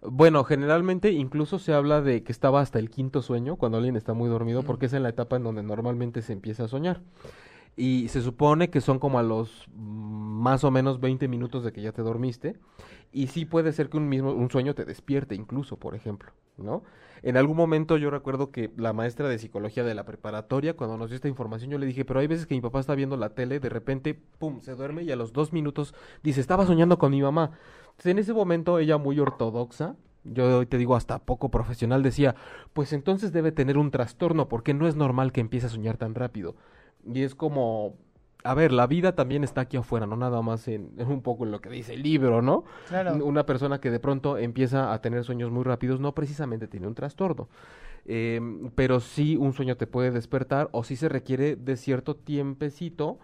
Bueno, generalmente incluso se habla de que estaba hasta el quinto sueño cuando alguien está muy dormido porque es en la etapa en donde normalmente se empieza a soñar. Y se supone que son como a los mm, más o menos 20 minutos de que ya te dormiste. Y sí puede ser que un mismo un sueño te despierte incluso, por ejemplo, ¿no? En algún momento yo recuerdo que la maestra de psicología de la preparatoria, cuando nos dio esta información, yo le dije, pero hay veces que mi papá está viendo la tele, de repente, pum, se duerme y a los dos minutos dice, estaba soñando con mi mamá. En ese momento ella muy ortodoxa, yo hoy te digo hasta poco profesional, decía, pues entonces debe tener un trastorno porque no es normal que empiece a soñar tan rápido. Y es como, a ver, la vida también está aquí afuera, no nada más en, en un poco en lo que dice el libro, ¿no? Claro. Una persona que de pronto empieza a tener sueños muy rápidos no precisamente tiene un trastorno. Eh, pero sí un sueño te puede despertar o sí se requiere de cierto tiempecito.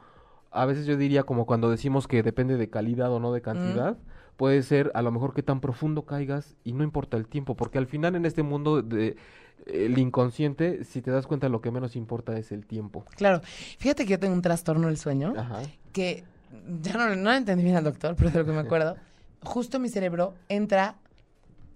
A veces yo diría como cuando decimos que depende de calidad o no de cantidad. Puede ser a lo mejor que tan profundo caigas y no importa el tiempo, porque al final en este mundo de el inconsciente, si te das cuenta, lo que menos importa es el tiempo. Claro. Fíjate que yo tengo un trastorno del sueño. Ajá. que ya no, no lo entendí bien al doctor, pero de lo que me acuerdo, justo mi cerebro entra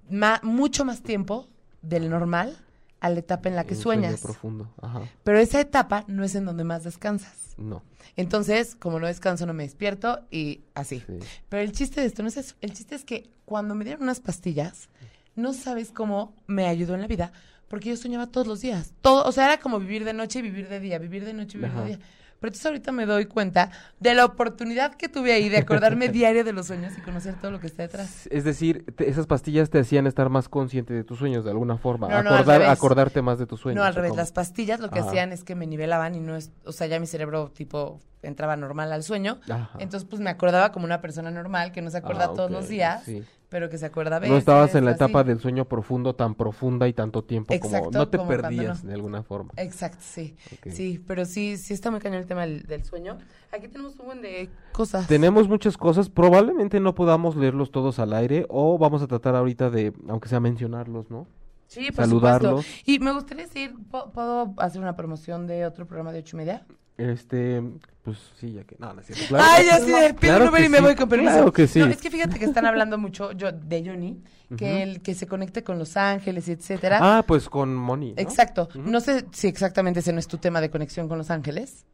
ma- mucho más tiempo del normal a la etapa en la que Un sueño sueñas. profundo. Ajá. Pero esa etapa no es en donde más descansas. No. Entonces, como no descanso, no me despierto y así. Sí. Pero el chiste de esto no es eso. El chiste es que cuando me dieron unas pastillas, no sabes cómo me ayudó en la vida, porque yo soñaba todos los días. Todo, o sea, era como vivir de noche y vivir de día, vivir de noche y vivir Ajá. de día. Pero entonces ahorita me doy cuenta de la oportunidad que tuve ahí de acordarme diario de los sueños y conocer todo lo que está detrás. Es decir, te- esas pastillas te hacían estar más consciente de tus sueños de alguna forma, No, no, al acordar, acordarte más de tus sueños. No, al ¿o revés, las pastillas lo que Ajá. hacían es que me nivelaban y no es, o sea, ya mi cerebro tipo entraba normal al sueño. Ajá. Entonces, pues me acordaba como una persona normal que no se acuerda Ah, todos los días, sí. Pero que se acuerda veces. No estabas en la así. etapa del sueño profundo tan profunda y tanto tiempo como no te como perdías no. de alguna forma. Exacto, sí. Sí, pero sí, sí está muy cañón el tema del, del sueño. Aquí tenemos un buen de cosas. Tenemos muchas cosas, probablemente no podamos leerlos todos al aire o vamos a tratar ahorita de, aunque sea mencionarlos, ¿no? sí, por saludarlos. supuesto. Y me gustaría decir, ¿po- ¿puedo hacer una promoción de otro programa de ocho y media? Este, pues sí, ya que... No, no es cierto. Claro Ay, ya sí, pido claro un número que y me sí, voy con permiso. claro que sí. No, es que fíjate que están hablando mucho yo, de Johnny, que el que se conecte con Los Ángeles y etcétera. Ah, pues con Moni. ¿no? Exacto. No sé si exactamente ese no es tu tema de conexión con Los Ángeles.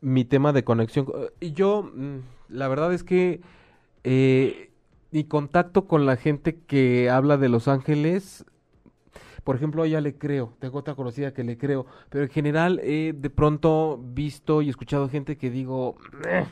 mi tema de conexión. co- Y yo, mm, La verdad es que eh, mi contacto con la gente que habla de Los Ángeles, por ejemplo, a ella le creo, tengo otra conocida que le creo, pero en general he de pronto visto y escuchado gente que digo... "Meh".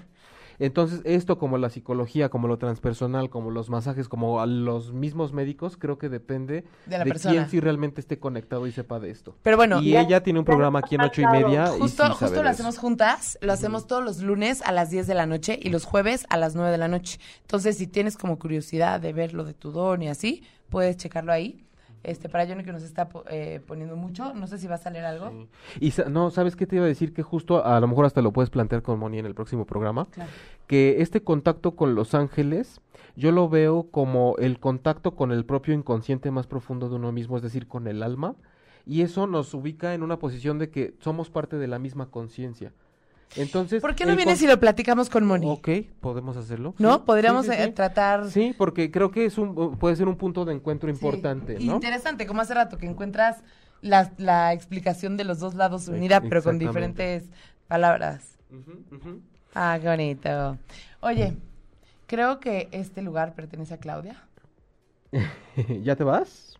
Entonces, esto como la psicología, como lo transpersonal, como los masajes, como a los mismos médicos, creo que depende De la de persona. quién sí realmente esté conectado y sepa de esto. Pero bueno, y ya- ella tiene un programa aquí en ocho y media. Justo, justo lo hacemos eso. juntas, lo hacemos todos los lunes a las 10 de la noche y los jueves a las 9 de la noche. Entonces, si tienes como curiosidad de ver lo de tu don y así, puedes checarlo ahí. Este, para Johnny que nos está eh, poniendo mucho, no sé si va a salir algo. Sí. Y sa- no, ¿sabes qué te iba a decir? Que justo a lo mejor hasta lo puedes plantear con Moni en el próximo programa. Claro. Que este contacto con los ángeles, yo lo veo como el contacto con el propio inconsciente más profundo de uno mismo, es decir, con el alma. Y eso nos ubica en una posición de que somos parte de la misma conciencia. Entonces. ¿Por qué no vienes y lo platicamos con Moni? Ok, podemos hacerlo. ¿No? Sí, Podríamos sí, sí, eh, tratar... Sí, porque creo que es un, puede ser un punto de encuentro importante, ¿no? Interesante, como hace rato que encuentras la, la explicación de los dos lados unida, pero con diferentes palabras. Ah, qué bonito. Oye, creo que este lugar pertenece a Claudia. ¿Ya te vas?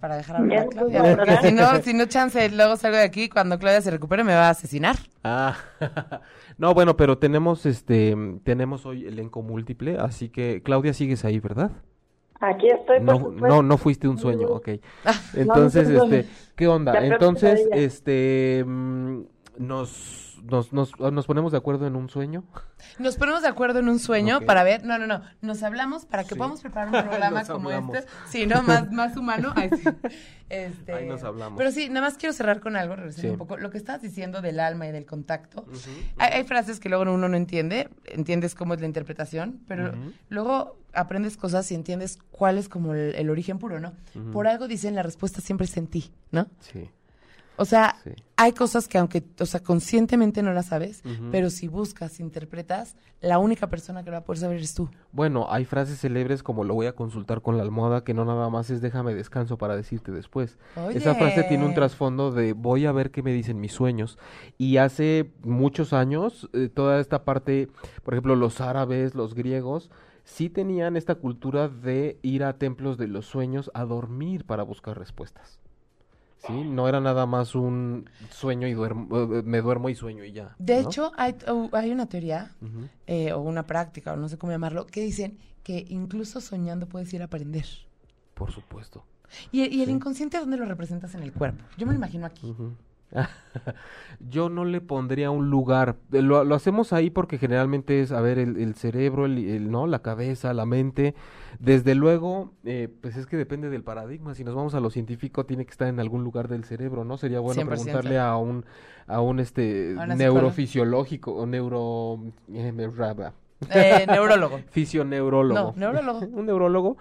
Para dejar hablar a Claudia. Porque si no, si no chance, luego salgo de aquí, cuando Claudia se recupere me va a asesinar. Ah, no, bueno, pero tenemos este, tenemos hoy elenco múltiple, así que Claudia sigues ahí, ¿verdad? Aquí estoy, por No, no, no fuiste un sueño, ok. Entonces, no, no, este, ¿qué onda? Entonces, este, mm, nos, nos, nos, nos ponemos de acuerdo en un sueño. Nos ponemos de acuerdo en un sueño para ver, no, no, no, nos hablamos para que Sí. podamos preparar un programa como hablamos. este, sí, no, más, más humano. Ay, sí. Este, Ahí nos hablamos. Pero sí, nada más quiero cerrar con algo, regresando Sí. un poco, lo que estabas diciendo del alma y del contacto. Hay, hay frases que luego uno no entiende, entiendes cómo es la interpretación, pero luego aprendes cosas y entiendes cuál es como el, el origen puro, ¿no? Por algo dicen la respuesta siempre es en ti, ¿no? Sí, O sea, sí. hay cosas que aunque, o sea, conscientemente no las sabes, pero si buscas, interpretas, la única persona que lo va a poder saber eres tú. Bueno, hay frases célebres como lo voy a consultar con la almohada, que no nada más es déjame descanso para decirte después. Esa frase tiene un trasfondo de voy a ver qué me dicen mis sueños. Y hace muchos años, eh, toda esta parte, por ejemplo, los árabes, los griegos, sí tenían esta cultura de ir a templos de los sueños a dormir para buscar respuestas. ¿Sí? No era nada más un sueño y duermo, eh, me duermo y sueño y ya. De ¿no? hecho, hay, hay una teoría, eh, o una práctica, o no sé cómo llamarlo, que dicen que incluso soñando puedes ir a aprender. Por supuesto. ¿Y, y el Sí. inconsciente dónde lo representas en el cuerpo? Yo me lo imagino aquí. Yo no le pondría un lugar. Lo, lo hacemos ahí porque generalmente es, a ver, el, el cerebro, el, el- ¿no? La cabeza, la mente. Desde luego, eh, pues es que depende del paradigma. Si nos vamos a lo científico, tiene que estar en algún lugar del cerebro, ¿no? Sería bueno 100%. preguntarle a un, a un este, A neurofisiológico o neuro... eh. Eh, neurólogo. Fisioneurólogo. No, neurólogo. un neurólogo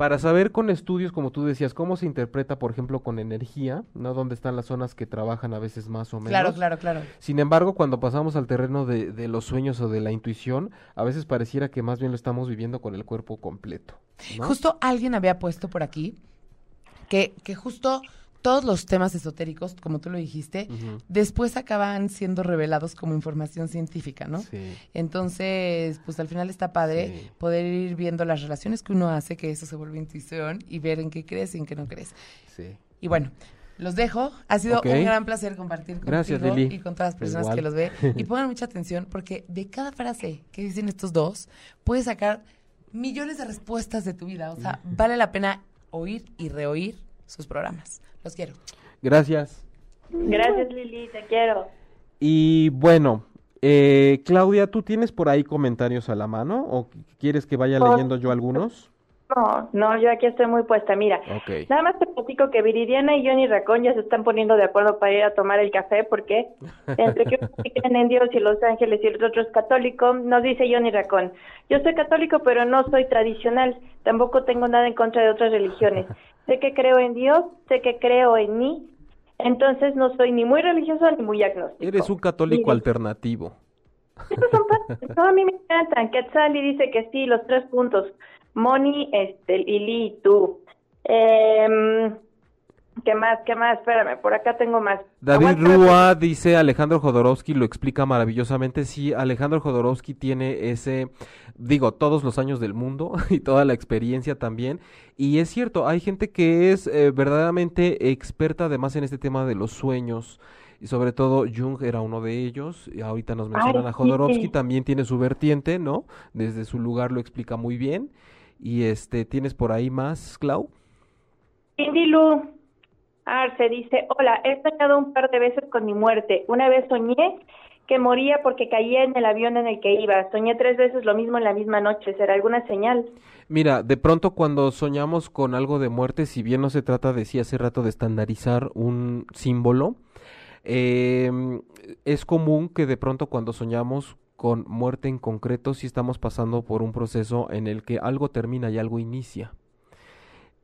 para saber con estudios, como tú decías, cómo se interpreta, por ejemplo, con energía, ¿no? Dónde están las zonas que trabajan a veces más o menos. Claro, claro, claro. Sin embargo, cuando pasamos al terreno de, de los sueños o de la intuición, a veces pareciera que más bien lo estamos viviendo con el cuerpo completo. ¿no? Justo alguien había puesto por aquí que, que justo todos los temas esotéricos, como tú lo dijiste, después acaban siendo revelados como información científica, ¿no? Sí. Entonces, pues al final está padre Sí. poder ir viendo las relaciones que uno hace, que eso se vuelve intuición, y ver en qué crees y en qué no crees. Sí. Y bueno, los dejo. Ha sido un gran placer compartir contigo Gracias, Lili. y con todas las personas Igual. que los ve. Y pongan mucha atención porque de cada frase que dicen estos dos, puedes sacar millones de respuestas de tu vida. O sea, vale la pena oír y reoír sus programas. Los quiero. Gracias. Gracias, Lili, te quiero. Y bueno, eh, Claudia, ¿tú tienes por ahí comentarios a la mano o quieres que vaya leyendo yo algunos? No, no, yo aquí estoy muy puesta. Mira, nada más te platico que Viridiana y Johnny Racón ya se están poniendo de acuerdo para ir a tomar el café porque entre que unos sí creen en Dios y los ángeles y el otro es católico, nos dice Johnny Racón, yo soy católico pero no soy tradicional, tampoco tengo nada en contra de otras religiones. Sé que creo en Dios, sé que creo en mí, entonces no soy ni muy religioso ni muy agnóstico. Eres un católico alternativo. Estos son padres. No, a mí me encantan. Quetzali dice que sí, los tres puntos. Moni, este, Lili y tú. Em, ¿Qué más? ¿Qué más? Espérame, por acá tengo más. David Aguántame. Rúa dice Alejandro Jodorowsky lo explica maravillosamente. Sí, Alejandro Jodorowsky tiene ese, digo, todos los años del mundo y toda la experiencia también. Y es cierto, hay gente que es eh, verdaderamente experta además en este tema de los sueños. Y sobre todo Jung era uno de ellos. Y ahorita nos mencionan a sí. Jodorowsky, también tiene su vertiente, ¿no? Desde su lugar lo explica muy bien. Y este, ¿tienes por ahí más, Clau? Cindy Lu Arce dice, hola, he soñado un par de veces con mi muerte. Una vez soñé que moría porque caía en el avión en el que iba. Soñé tres veces lo mismo en la misma noche. ¿Será alguna señal? Mira, de pronto cuando soñamos con algo de muerte, si bien no se trata de sí hace rato de estandarizar un símbolo, eh, es común que de pronto cuando soñamos con muerte en concreto, sí estamos pasando por un proceso en el que algo termina y algo inicia.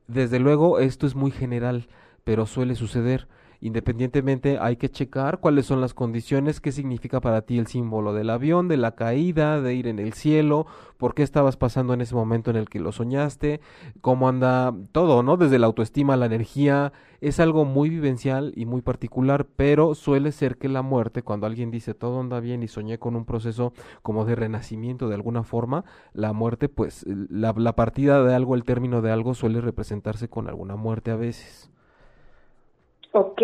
Desde luego, esto es muy general, pero suele suceder. Independientemente, hay que checar cuáles son las condiciones, qué significa para ti el símbolo del avión, de la caída, de ir en el cielo, por qué estabas pasando en ese momento en el que lo soñaste, cómo anda todo, ¿no? Desde la autoestima, la energía, es algo muy vivencial y muy particular, pero suele ser que la muerte, cuando alguien dice todo anda bien y soñé con un proceso como de renacimiento de alguna forma, la muerte, pues la, la partida de algo, el término de algo suele representarse con alguna muerte a veces. Ok.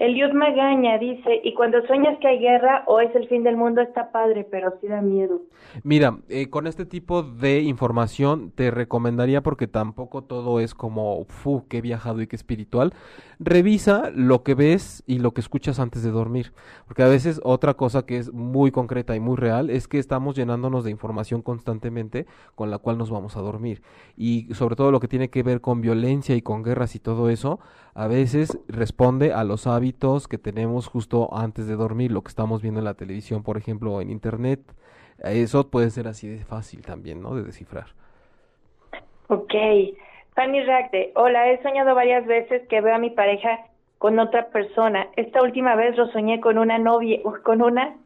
Eliud Magaña dice, y cuando sueñas que hay guerra o es el fin del mundo está padre, pero sí da miedo. Mira, eh, con este tipo de información te recomendaría porque tampoco todo es como, fu, qué viajado y qué espiritual. Revisa lo que ves y lo que escuchas antes de dormir, porque a veces otra cosa que es muy concreta y muy real es que estamos llenándonos de información constantemente con la cual nos vamos a dormir. Y sobre todo lo que tiene que ver con violencia y con guerras y todo eso, a veces responde a los hábitos que tenemos justo antes de dormir, lo que estamos viendo en la televisión, por ejemplo, o en internet. Eso puede ser así de fácil también, ¿no? De descifrar. Ok. Fanny Ragde, hola, he soñado varias veces que veo a mi pareja con otra persona. Esta última vez lo soñé con una novia, con una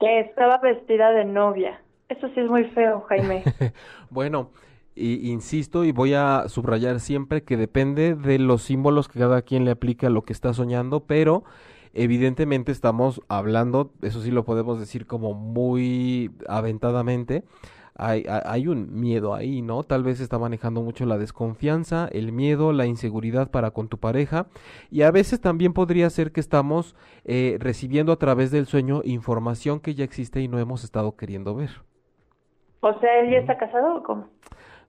que estaba vestida de novia. Eso sí es muy feo, Jaime. bueno, y, insisto y voy a subrayar siempre que depende de los símbolos que cada quien le aplica a lo que está soñando, pero evidentemente estamos hablando, eso sí lo podemos decir como muy aventadamente, hay, hay, un miedo ahí, ¿no? Tal vez está manejando mucho la desconfianza, el miedo, la inseguridad para con tu pareja y a veces también podría ser que estamos eh, recibiendo a través del sueño información que ya existe y no hemos estado queriendo ver. O sea, ¿él ya está casado o cómo?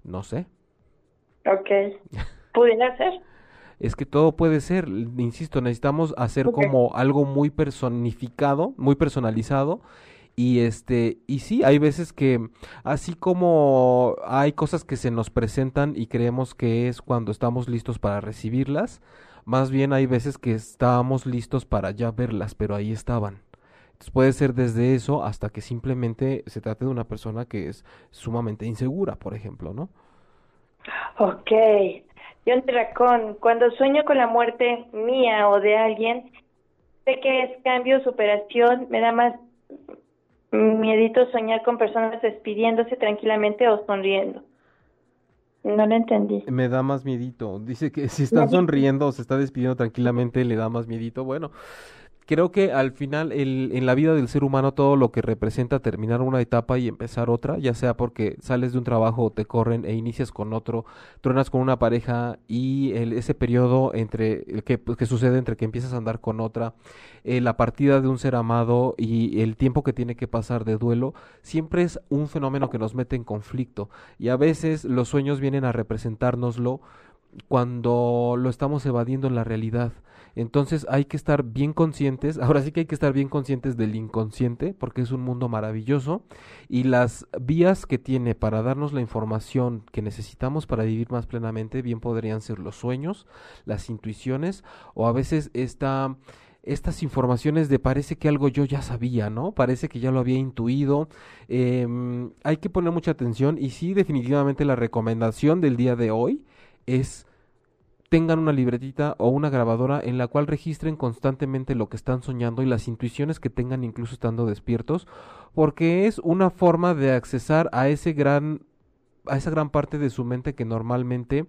No sé. Ok. ¿Pudiera ser? Es que todo puede ser, insisto, necesitamos hacer okay. como algo muy personificado, muy personalizado y este y sí hay veces que así como hay cosas que se nos presentan y creemos que es cuando estamos listos para recibirlas más bien hay veces que estábamos listos para ya verlas pero ahí estaban entonces puede ser desde eso hasta que simplemente se trate de una persona que es sumamente insegura por ejemplo no Ok. John Racón, cuando sueño con la muerte mía o de alguien, sé que es cambio, superación, me da más miedito soñar con personas despidiéndose tranquilamente o sonriendo. No lo entendí. Me da más miedito. Dice que si están sonriendo o se está despidiendo tranquilamente, le da más miedito. Bueno, creo que al final el, en la vida del ser humano todo lo que representa terminar una etapa y empezar otra, ya sea porque sales de un trabajo o te corren e inicias con otro, truenas con una pareja y el, ese periodo entre el que, pues, que sucede entre que empiezas a andar con otra, eh, la partida de un ser amado y el tiempo que tiene que pasar de duelo, siempre es un fenómeno que nos mete en conflicto y a veces los sueños vienen a representárnoslo cuando lo estamos evadiendo en la realidad. Entonces hay que estar bien conscientes, ahora sí que hay que estar bien conscientes del inconsciente, porque es un mundo maravilloso, y las vías que tiene para darnos la información que necesitamos para vivir más plenamente, bien podrían ser los sueños, las intuiciones, o a veces esta estas informaciones de parece que algo yo ya sabía, ¿no? Parece que ya lo había intuido. Eh, hay que poner mucha atención y sí, definitivamente la recomendación del día de hoy es tengan una libretita o una grabadora en la cual registren constantemente lo que están soñando y las intuiciones que tengan incluso estando despiertos, porque es una forma de accesar a ese gran a esa gran parte de su mente que normalmente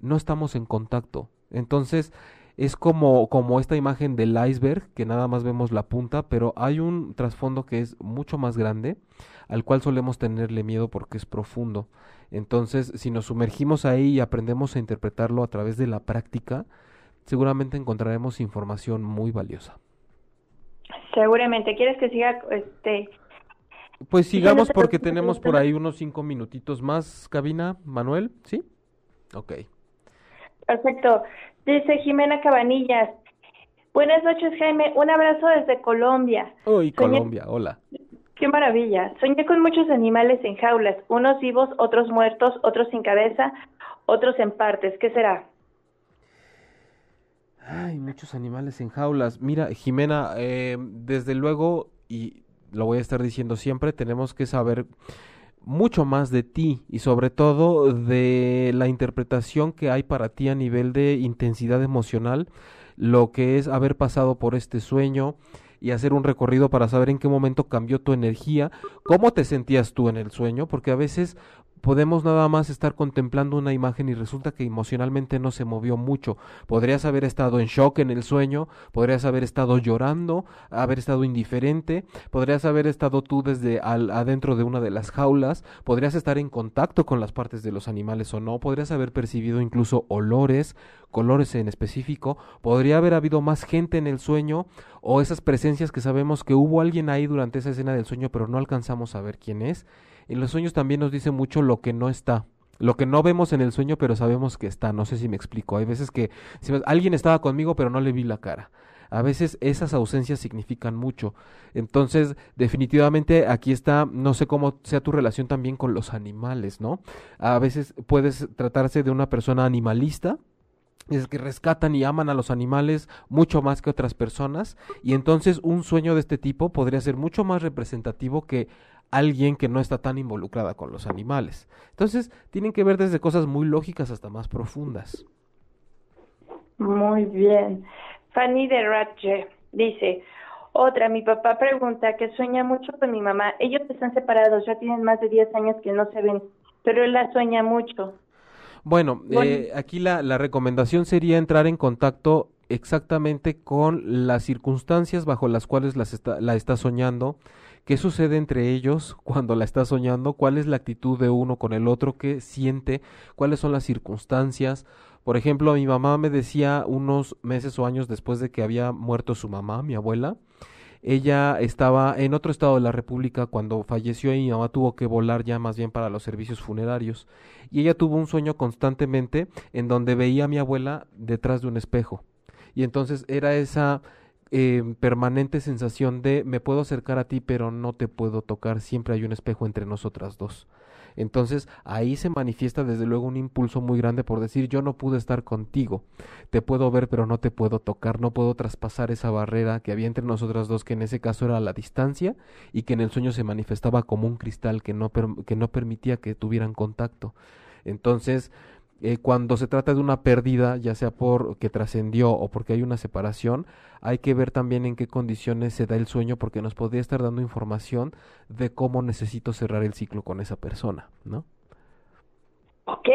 no estamos en contacto. Entonces, es como, como esta imagen del iceberg, que nada más vemos la punta, pero hay un trasfondo que es mucho más grande, al cual solemos tenerle miedo porque es profundo. Entonces, si nos sumergimos ahí y aprendemos a interpretarlo a través de la práctica, seguramente encontraremos información muy valiosa. Seguramente. ¿Quieres que siga este, pues sigamos porque tenemos por ahí unos cinco minutitos más, cabina, Manuel, ¿sí? Ok. Perfecto. Dice Jimena Cabanillas. Buenas noches, Jaime. Un abrazo desde Colombia. Uy, Colombia, hola. Qué maravilla. Soñé con muchos animales en jaulas, unos vivos, otros muertos, otros sin cabeza, otros en partes. ¿Qué será? Ay, muchos animales en jaulas. Mira, Jimena, eh, desde luego, y lo voy a estar diciendo siempre, tenemos que saber mucho más de ti y sobre todo de la interpretación que hay para ti a nivel de intensidad emocional, lo que es haber pasado por este sueño y hacer un recorrido para saber en qué momento cambió tu energía, cómo te sentías tú en el sueño, porque a veces podemos nada más estar contemplando una imagen y resulta que emocionalmente no se movió mucho. Podrías haber estado en shock en el sueño, podrías haber estado llorando, haber estado indiferente, podrías haber estado tú desde al, adentro de una de las jaulas, podrías estar en contacto con las partes de los animales o no, podrías haber percibido incluso olores, colores en específico, podría haber habido más gente en el sueño o esas presencias que sabemos que hubo alguien ahí durante esa escena del sueño pero no alcanzamos a ver quién es en los sueños también nos dice mucho lo que no está. Lo que no vemos en el sueño, pero sabemos que está. No sé si me explico. Hay veces que alguien estaba conmigo, pero no le vi la cara. A veces esas ausencias significan mucho. Entonces, definitivamente aquí está, no sé cómo sea tu relación también con los animales, ¿no? A veces puedes tratarse de una persona animalista, es que rescatan y aman a los animales mucho más que otras personas y entonces un sueño de este tipo podría ser mucho más representativo que alguien que no está tan involucrada con los animales. Entonces, tienen que ver desde cosas muy lógicas hasta más profundas. Muy bien. Fanny de dice, otra, mi papá pregunta que sueña mucho con mi mamá. Ellos están separados, ya tienen más de 10 años que no se ven, pero él la sueña mucho. Bueno, Eh, aquí la, la recomendación sería entrar en contacto exactamente con las circunstancias bajo las cuales las la está soñando qué sucede entre ellos cuando la está soñando, cuál es la actitud de uno con el otro, qué siente, cuáles son las circunstancias. Por ejemplo, mi mamá me decía unos meses o años después de que había muerto su mamá, mi abuela, ella estaba en otro estado de la República cuando falleció y mi mamá tuvo que volar ya más bien para los servicios funerarios. Y ella tuvo un sueño constantemente en donde veía a mi abuela detrás de un espejo. Y entonces era esa eh, permanente sensación de me puedo acercar a ti pero no te puedo tocar, siempre hay un espejo entre nosotras dos. Entonces ahí se manifiesta desde luego un impulso muy grande por decir yo no pude estar contigo, te puedo ver pero no te puedo tocar, no puedo traspasar esa barrera que había entre nosotras dos, que en ese caso era la distancia y que en el sueño se manifestaba como un cristal que no, que no permitía que tuvieran contacto. Entonces, eh, cuando se trata de una pérdida, ya sea por que trascendió o porque hay una separación, hay que ver también en qué condiciones se da el sueño porque nos podría estar dando información de cómo necesito cerrar el ciclo con esa persona, ¿no? Ok,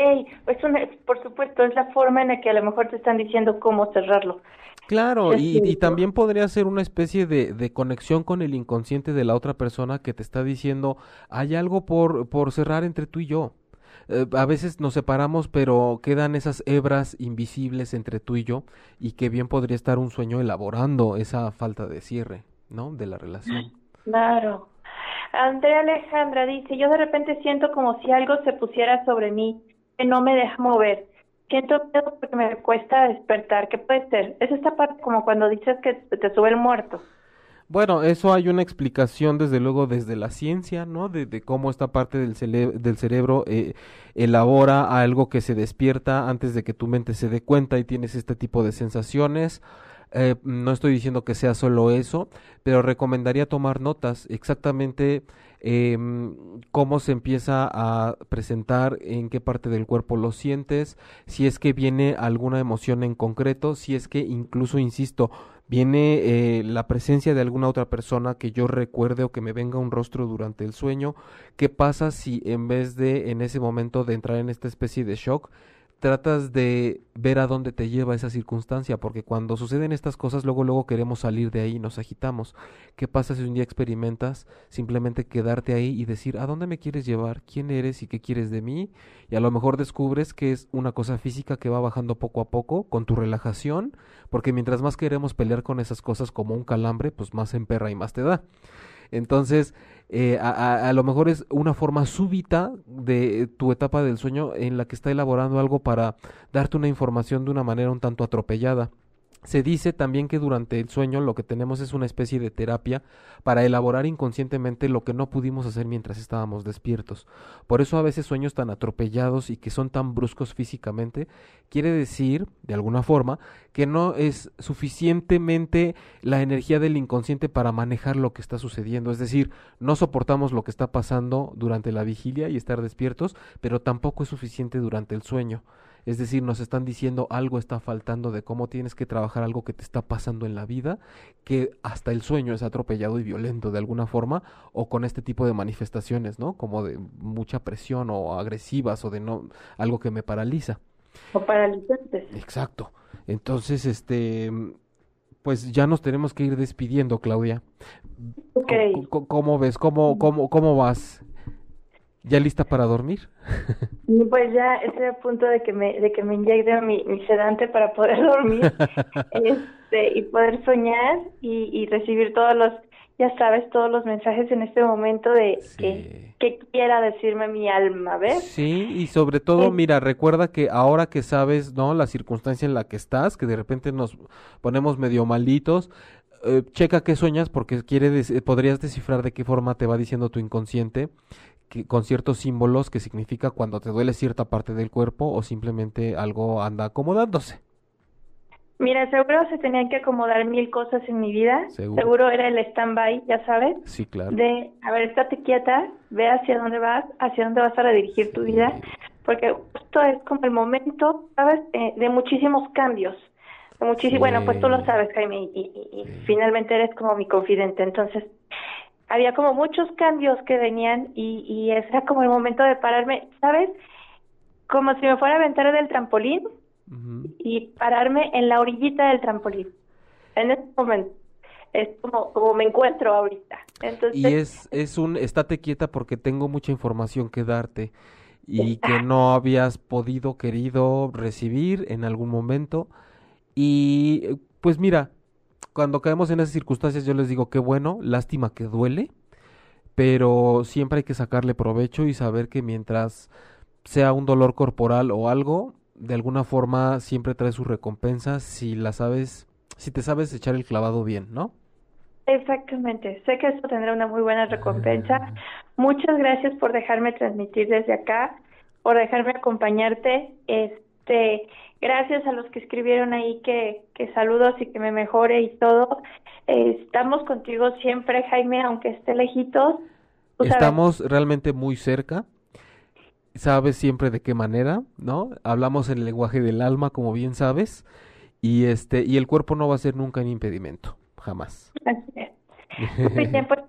pues por supuesto, es la forma en la que a lo mejor te están diciendo cómo cerrarlo. Claro, y, y, también podría ser una especie de, de, conexión con el inconsciente de la otra persona que te está diciendo, hay algo por, por cerrar entre tú y yo. Eh, a veces nos separamos, pero quedan esas hebras invisibles entre tú y yo y que bien podría estar un sueño elaborando esa falta de cierre, ¿no? De la relación. Claro. Andrea Alejandra dice, yo de repente siento como si algo se pusiera sobre mí, que no me deja mover. Siento miedo porque me cuesta despertar. ¿Qué puede ser? Es esta parte como cuando dices que te sube el muerto. Bueno, eso hay una explicación desde luego desde la ciencia, ¿no? De, cómo esta parte del, del cerebro eh, elabora algo que se despierta antes de que tu mente se dé cuenta y tienes este tipo de sensaciones. Eh, no estoy diciendo que sea solo eso, pero recomendaría tomar notas exactamente em, cómo se empieza a presentar, en qué parte del cuerpo lo sientes, si es que viene alguna emoción en concreto, si es que incluso, insisto, viene eh, la presencia de alguna otra persona que yo recuerde o que me venga un rostro durante el sueño. ¿Qué pasa si en vez de en ese momento de entrar en esta especie de shock, tratas de ver a dónde te lleva esa circunstancia, porque cuando suceden estas cosas, luego, luego queremos salir de ahí y nos agitamos. ¿Qué pasa si un día experimentas simplemente quedarte ahí y decir, ¿a dónde me quieres llevar? ¿Quién eres y qué quieres de mí? Y a lo mejor descubres que es una cosa física que va bajando poco a poco con tu relajación, porque mientras más queremos pelear con esas cosas como un calambre, pues más emperra y más te da. Entonces, eh, a, a, lo mejor es una forma súbita de tu etapa del sueño en la que está elaborando algo para darte una información de una manera un tanto atropellada. Se dice también que durante el sueño lo que tenemos es una especie de terapia para elaborar inconscientemente lo que no pudimos hacer mientras estábamos despiertos. Por eso a veces sueños tan atropellados y que son tan bruscos físicamente quiere decir, de alguna forma, que no es suficientemente la energía del inconsciente para manejar lo que está sucediendo. Es decir, no soportamos lo que está pasando durante la vigilia y estar despiertos, pero tampoco es suficiente durante el sueño. Es decir, nos están diciendo algo está faltando de cómo tienes que trabajar algo que te está pasando en la vida, que hasta el sueño es atropellado y violento de alguna forma, o con este tipo de manifestaciones, ¿no? Como de mucha presión o agresivas o de no algo que me paraliza. O paralizantes. Exacto. Entonces, este pues ya nos tenemos que ir despidiendo, Claudia. Okay. ¿Cómo, cómo ves? ¿Cómo, cómo, ¿Cómo vas? ¿Ya lista para dormir? Pues ya estoy a punto de que me, de que me inyecte mi, mi sedante para poder dormir este, y poder soñar y, y recibir todos los, ya sabes, todos los mensajes en este momento de Sí. que, que quiera decirme mi alma, ¿ves? Sí, y sobre todo, mira, recuerda que ahora que sabes, ¿no? La circunstancia en la que estás, que de repente nos ponemos medio malitos, eh, checa qué sueñas porque quiere podrías descifrar de qué forma te va diciendo tu inconsciente que, con ciertos símbolos que significa cuando te duele cierta parte del cuerpo o simplemente algo anda acomodándose. Mira, seguro se tenían que acomodar mil cosas en mi vida. Seguro. era el stand-by, ya sabes. Sí, claro. De, a ver, estate quieta, ve hacia dónde vas, hacia dónde vas a redirigir tu vida, porque esto es como el momento, ¿sabes? Eh, de muchísimos cambios. De Sí. Bueno, pues tú lo sabes, Jaime, y, y- y finalmente eres como mi confidente. Entonces, había como muchos cambios que venían y, y ese era como el momento de pararme, ¿sabes? Como si me fuera a aventar del trampolín y pararme en la orillita del trampolín. En ese momento. Es como, como me encuentro ahorita. Entonces, Y es, es un estate quieta porque tengo mucha información que darte y que no habías podido, querido recibir en algún momento. Y pues mira, cuando caemos en esas circunstancias yo les digo que bueno, lástima que duele, pero siempre hay que sacarle provecho y saber que mientras sea un dolor corporal o algo, de alguna forma siempre trae su recompensa si la sabes, si te sabes echar el clavado bien, ¿no? exactamente. Sé que eso tendrá una muy buena recompensa. Muchas gracias por dejarme transmitir desde acá, por dejarme acompañarte. Este, gracias a los que escribieron ahí que, que saludos y que me mejore y todo. Eh, estamos contigo siempre, Jaime, aunque esté lejitos. Sabes. Estamos realmente muy cerca. Sabes siempre de qué manera, ¿no? Hablamos en el lenguaje del alma, como bien sabes, y este y el cuerpo no va a ser nunca un impedimento, jamás. Así es. Muy bien, pues,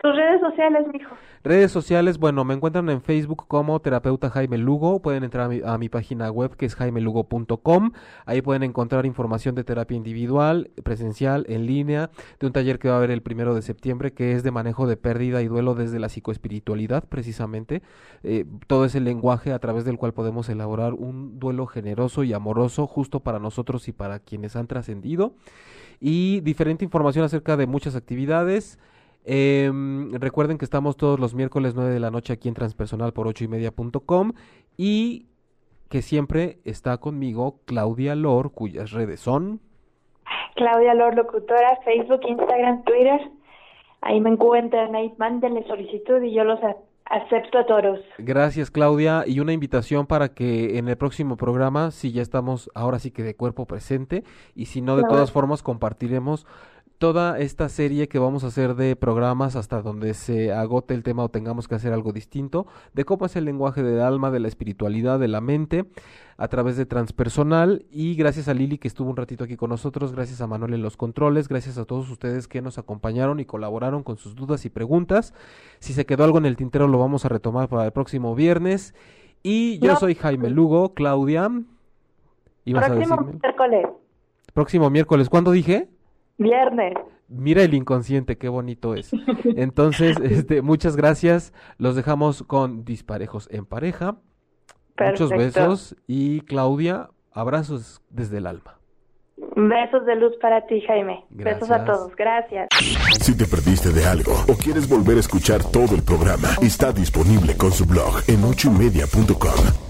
tus redes sociales, mijo. Redes sociales, bueno, me encuentran en Facebook como terapeuta Jaime Lugo, pueden entrar a mi, a mi página web que es jaimelugo.com, ahí pueden encontrar información de terapia individual, presencial, en línea, de un taller que va a haber el primero de septiembre que es de manejo de pérdida y duelo desde la psicoespiritualidad, precisamente, eh, todo ese lenguaje a través del cual podemos elaborar un duelo generoso y amoroso justo para nosotros y para quienes han trascendido, y diferente información acerca de muchas actividades. Em, recuerden que estamos todos los miércoles 9 de la noche aquí en Transpersonal por 8 y media.com y que siempre está conmigo Claudia Lor, cuyas redes son. Claudia Lor, locutora, Facebook, Instagram, Twitter. Ahí me encuentran, ahí mándenle solicitud y yo los acepto a todos. Gracias Claudia y una invitación para que en el próximo programa, si ya estamos ahora sí que de cuerpo presente y si no de todas formas compartiremos toda esta serie que vamos a hacer de programas hasta donde se agote el tema o tengamos que hacer algo distinto, de cómo es el lenguaje del alma, de la espiritualidad, de la mente, a través de transpersonal. Y gracias a Lili que estuvo un ratito aquí con nosotros, gracias a Manuel en los controles, gracias a todos ustedes que nos acompañaron y colaboraron con sus dudas y preguntas. Si se quedó algo en el tintero lo vamos a retomar para el próximo viernes. Y yo No. soy Jaime Lugo, Claudia. ¿Ibas a Próximo decirme? miércoles, Próximo miércoles. ¿Cuándo dije? Viernes. Mira el inconsciente, qué bonito es. Entonces, este, muchas gracias. Los dejamos con disparejos en pareja. Muchos Perfecto. besos y Claudia, abrazos desde el alma. Besos de luz para ti, Jaime. Besos a Gracias. todos. Gracias. Si te perdiste de algo o quieres volver a escuchar todo el programa, está disponible con su blog en ochoymedia.com.